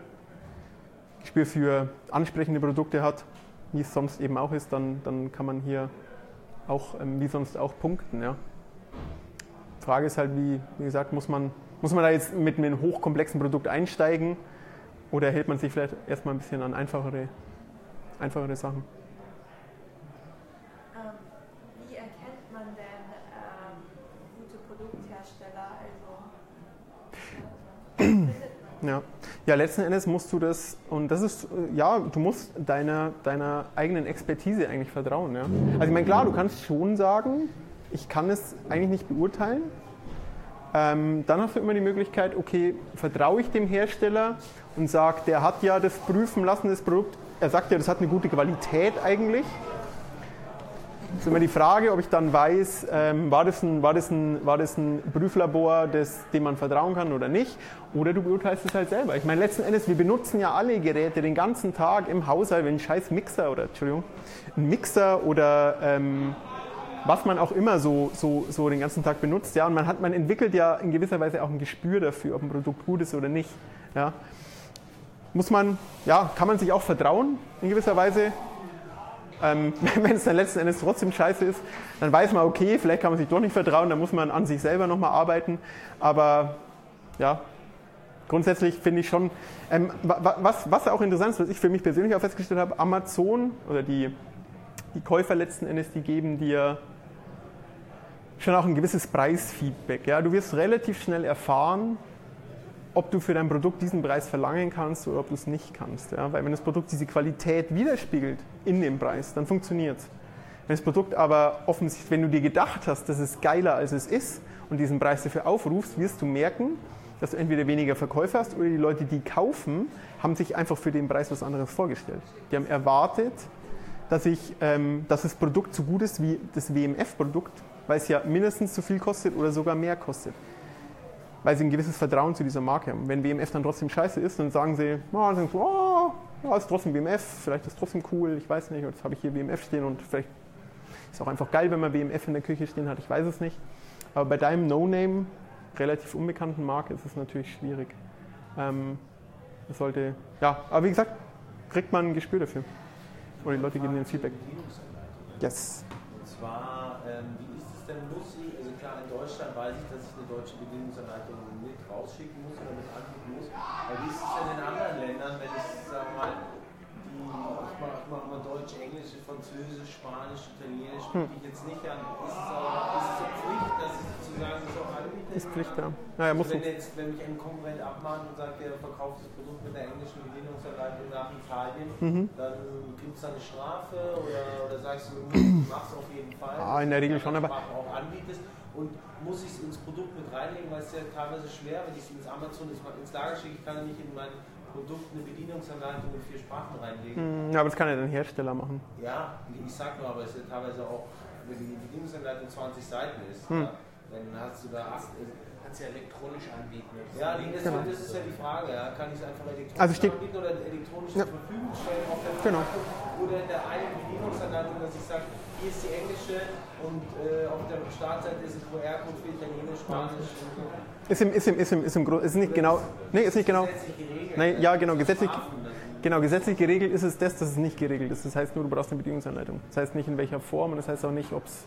Gespür für ansprechende Produkte hat, wie es sonst eben auch ist, dann, dann kann man hier auch, ähm, wie sonst auch punkten. Ja? Frage ist halt, wie, wie gesagt, muss man, muss man da jetzt mit einem hochkomplexen Produkt einsteigen oder hält man sich vielleicht erstmal ein bisschen an einfachere, einfachere Sachen? Ähm, wie erkennt man denn ähm, gute Produkthersteller? Also, Ja. Ja, letzten Endes musst du das, und das ist, äh, ja, du musst deiner, deiner eigenen Expertise eigentlich vertrauen. Ja? Also ich meine, klar, du kannst schon sagen, ich kann es eigentlich nicht beurteilen. Ähm, dann hast du immer die Möglichkeit, okay, vertraue ich dem Hersteller und sage, der hat ja das prüfen lassen, das Produkt, er sagt ja, das hat eine gute Qualität eigentlich. Das ist immer die Frage, ob ich dann weiß, ähm, war, das ein, war, das ein, war das ein Prüflabor, das, dem man vertrauen kann oder nicht. Oder du beurteilst es halt selber. Ich meine, letzten Endes, wir benutzen ja alle Geräte den ganzen Tag im Haushalt, wenn ein scheiß Mixer oder, Entschuldigung, ein Mixer oder ähm, was man auch immer so, so, so den ganzen Tag benutzt. Ja? Und man, hat, man entwickelt ja in gewisser Weise auch ein Gespür dafür, ob ein Produkt gut ist oder nicht. Ja? Muss man, ja, kann man sich auch vertrauen in gewisser Weise. Ähm, [laughs] wenn es dann letzten Endes trotzdem scheiße ist, dann weiß man, okay, vielleicht kann man sich doch nicht vertrauen, dann muss man an sich selber nochmal arbeiten. Aber ja, grundsätzlich finde ich schon, ähm, was, was auch interessant ist, was ich für mich persönlich auch festgestellt habe, Amazon oder die, die Käufer letzten Endes, die geben dir schon auch ein gewisses Preisfeedback. Ja? Du wirst relativ schnell erfahren, ob du für dein Produkt diesen Preis verlangen kannst oder ob du es nicht kannst. Ja? Weil wenn das Produkt diese Qualität widerspiegelt in dem Preis, dann funktioniert es. Wenn das Produkt aber offensichtlich, wenn du dir gedacht hast, das ist geiler als es ist und diesen Preis dafür aufrufst, wirst du merken, dass du entweder weniger Verkäufer hast oder die Leute, die kaufen, haben sich einfach für den Preis was anderes vorgestellt. Die haben erwartet, dass, ich, ähm, dass das Produkt so gut ist wie das WMF-Produkt, weil es ja mindestens so viel kostet oder sogar mehr kostet. Weil sie ein gewisses Vertrauen zu dieser Marke haben. Wenn WMF dann trotzdem scheiße ist, dann sagen sie, oh, dann so, oh ja, ist trotzdem WMF, vielleicht ist es trotzdem cool, ich weiß nicht, jetzt habe ich hier WMF stehen und vielleicht ist es auch einfach geil, wenn man WMF in der Küche stehen hat, ich weiß es nicht. Aber bei deinem No-Name, relativ unbekannten Marke, ist es natürlich schwierig. Ähm, das sollte, ja, aber wie gesagt, kriegt man ein Gespür dafür. Oder die Leute geben dir ein Feedback. Yes. Und zwar, ähm, wie ist es denn, muss ich, also klar, in Deutschland weiß ich, dass ich eine deutsche Bedienungsanleitung rausschicken muss oder mit anbieten muss. Aber wie ist es in anderen Ländern, wenn ich, sag mal, die, ich mache mach mal Deutsch, Englisch, Französisch, Spanisch, Italienisch, Hm. ich jetzt nicht an. Ist es aber Ist Pflicht, ja. Naja, also musst wenn, du. jetzt, wenn mich ein Konkurrent abmahnt und sagt, der verkauft das Produkt mit der englischen Bedienungsanleitung nach Italien, Mhm. dann gibt es da eine Strafe oder, oder sagst du, du machst auf jeden Fall. Ah, in der Regel schon, aber- auch anbietest und muss ich es ins Produkt mit reinlegen, weil es ja teilweise schwer, wenn ich es ins Amazon ins Lager schicke, ich kann ja nicht in mein Produkt eine Bedienungsanleitung in vier Sprachen reinlegen. Hm, Ja, aber das kann ja dein Hersteller machen. Ja, ich sag nur, aber es ist ja teilweise auch, wenn die Bedienungsanleitung 20 Seiten ist, Hm. ja, dann hast du da acht. Kannst ja elektronisch anbieten. Ja, das, Genau. das ist ja die Frage. Ja. Kann ich es einfach elektronisch Also steht- anbieten oder elektronisch Ja. zur Verfügung stellen auf der Genau. Verpackung oder in der einen Bedienungsanleitung, dass ich sage, hier ist die englische und äh, auf der Startseite ist ein QR-Code für Italienisch, Spanisch. Ist im, ist im, ist im, ist im Gro- ist nicht genau. Nee, ist nicht genau. Gesetzlich geregelt. Nee, ja, genau, gesetzlich. Genau, gesetzlich geregelt ist es das, dass es nicht geregelt ist. Das heißt nur, du brauchst eine Bedienungsanleitung. Das heißt nicht in welcher Form und das heißt auch nicht, ob es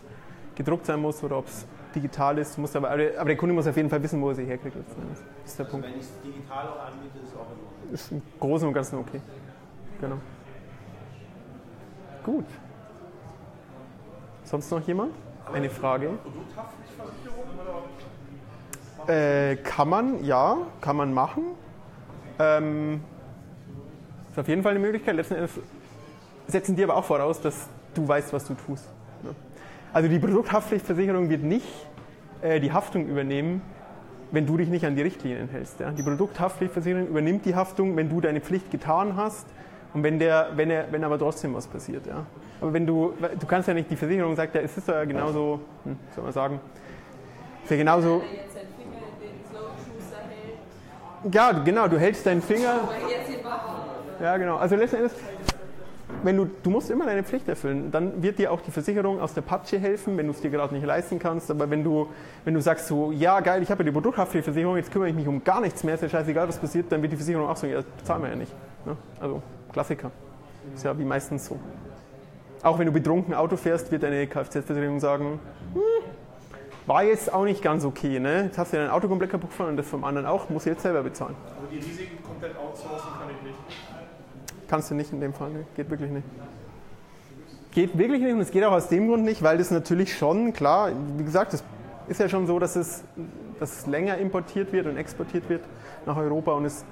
gedruckt sein muss oder ob es digital ist. Du musst aber, aber der Kunde muss auf jeden Fall wissen, wo er sie herkriegt. Das ist der Also Punkt. wenn ich es digital auch anbiete, ist auch in Ordnung. Ist im Großen und Ganzen okay. Genau. Gut. Sonst noch jemand? Eine Frage? Äh, kann man, ja, kann man machen. Ähm, ist auf jeden Fall eine Möglichkeit. Letzten Endes setzen die aber auch voraus, dass du weißt, was du tust. Also die Produkthaftpflichtversicherung wird nicht äh, die Haftung übernehmen, wenn du dich nicht an die Richtlinien hältst. Ja? Die Produkthaftpflichtversicherung übernimmt die Haftung, wenn du deine Pflicht getan hast und wenn, der, wenn, er, wenn aber trotzdem was passiert. Ja? Aber wenn du, du kannst ja nicht, die Versicherung sagt ja, es ist ja genauso, hm, soll man sagen, ist ja genauso, ja genau, du hältst deinen Finger, ja genau, also letzten Endes, wenn du, du musst immer deine Pflicht erfüllen, dann wird dir auch die Versicherung aus der Patsche helfen, wenn du es dir gerade nicht leisten kannst. Aber wenn du, wenn du sagst so, ja geil, ich habe ja die Produkthaftpflichtversicherung, jetzt kümmere ich mich um gar nichts mehr, ist ja scheißegal, was passiert, dann wird die Versicherung auch so, ja, das bezahlen wir ja nicht. Ne? Also Klassiker. Ist ja wie meistens so. Auch wenn du betrunken Auto fährst, wird deine Kfz-Versicherung sagen, hm, war jetzt auch nicht ganz okay. Ne? Jetzt hast du dein Auto komplett kaputt gefahren und das vom anderen auch, musst du jetzt selber bezahlen. Aber die Risiken komplett outsourcen kann ich nicht. Kannst du nicht in dem Fall, ne? geht wirklich nicht. Geht wirklich nicht und es geht auch aus dem Grund nicht, weil das natürlich schon, klar, wie gesagt, es ist ja schon so, dass es, dass es länger importiert wird und exportiert wird nach Europa und es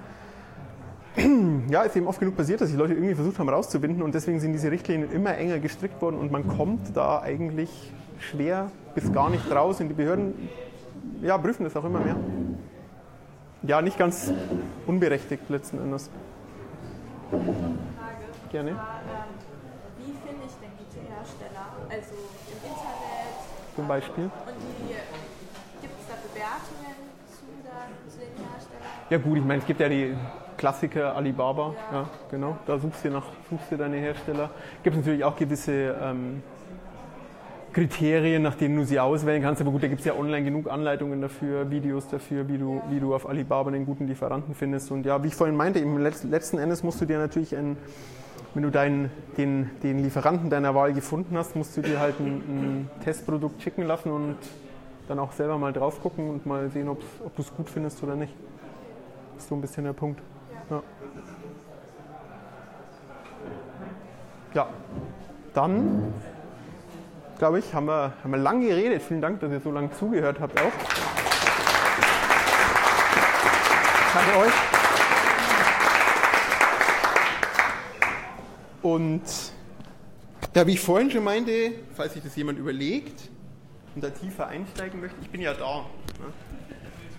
[clears throat] ja, ist eben oft genug passiert, dass die Leute irgendwie versucht haben rauszubinden und deswegen sind diese Richtlinien immer enger gestrickt worden und man kommt da eigentlich schwer bis gar nicht raus und die Behörden ja, prüfen das auch immer mehr. Ja, nicht ganz unberechtigt letzten Endes. Frage. Gerne. War, ähm, wie finde ich denn gute Hersteller? Also im Internet. Zum Beispiel. Und gibt es da Bewertungen zu, dann, zu den Herstellern? Ja gut, ich meine, es gibt ja die Klassiker Alibaba, ja, genau. Da suchst du nach, suchst du deine Hersteller. Gibt es natürlich auch gewisse ähm, Kriterien, nach denen du sie auswählen kannst. Aber gut, da gibt es ja online genug Anleitungen dafür, Videos dafür, wie du, wie du auf Alibaba einen guten Lieferanten findest. Und ja, wie ich vorhin meinte, im letzten Endes musst du dir natürlich ein, wenn du deinen, den, den Lieferanten deiner Wahl gefunden hast, musst du dir halt ein, ein Testprodukt schicken lassen und dann auch selber mal drauf gucken und mal sehen, ob du es gut findest oder nicht. Das ist so ein bisschen der Punkt. Ja. ja. Dann, glaube ich, haben wir, haben wir lang geredet. Vielen Dank, dass ihr so lange zugehört habt auch. Danke euch. Und ja, wie ich vorhin schon meinte, falls sich das jemand überlegt und da tiefer einsteigen möchte, ich bin ja da. Ne?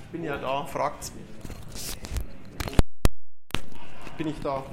Ich bin ja da, fragt's. Bin ich da.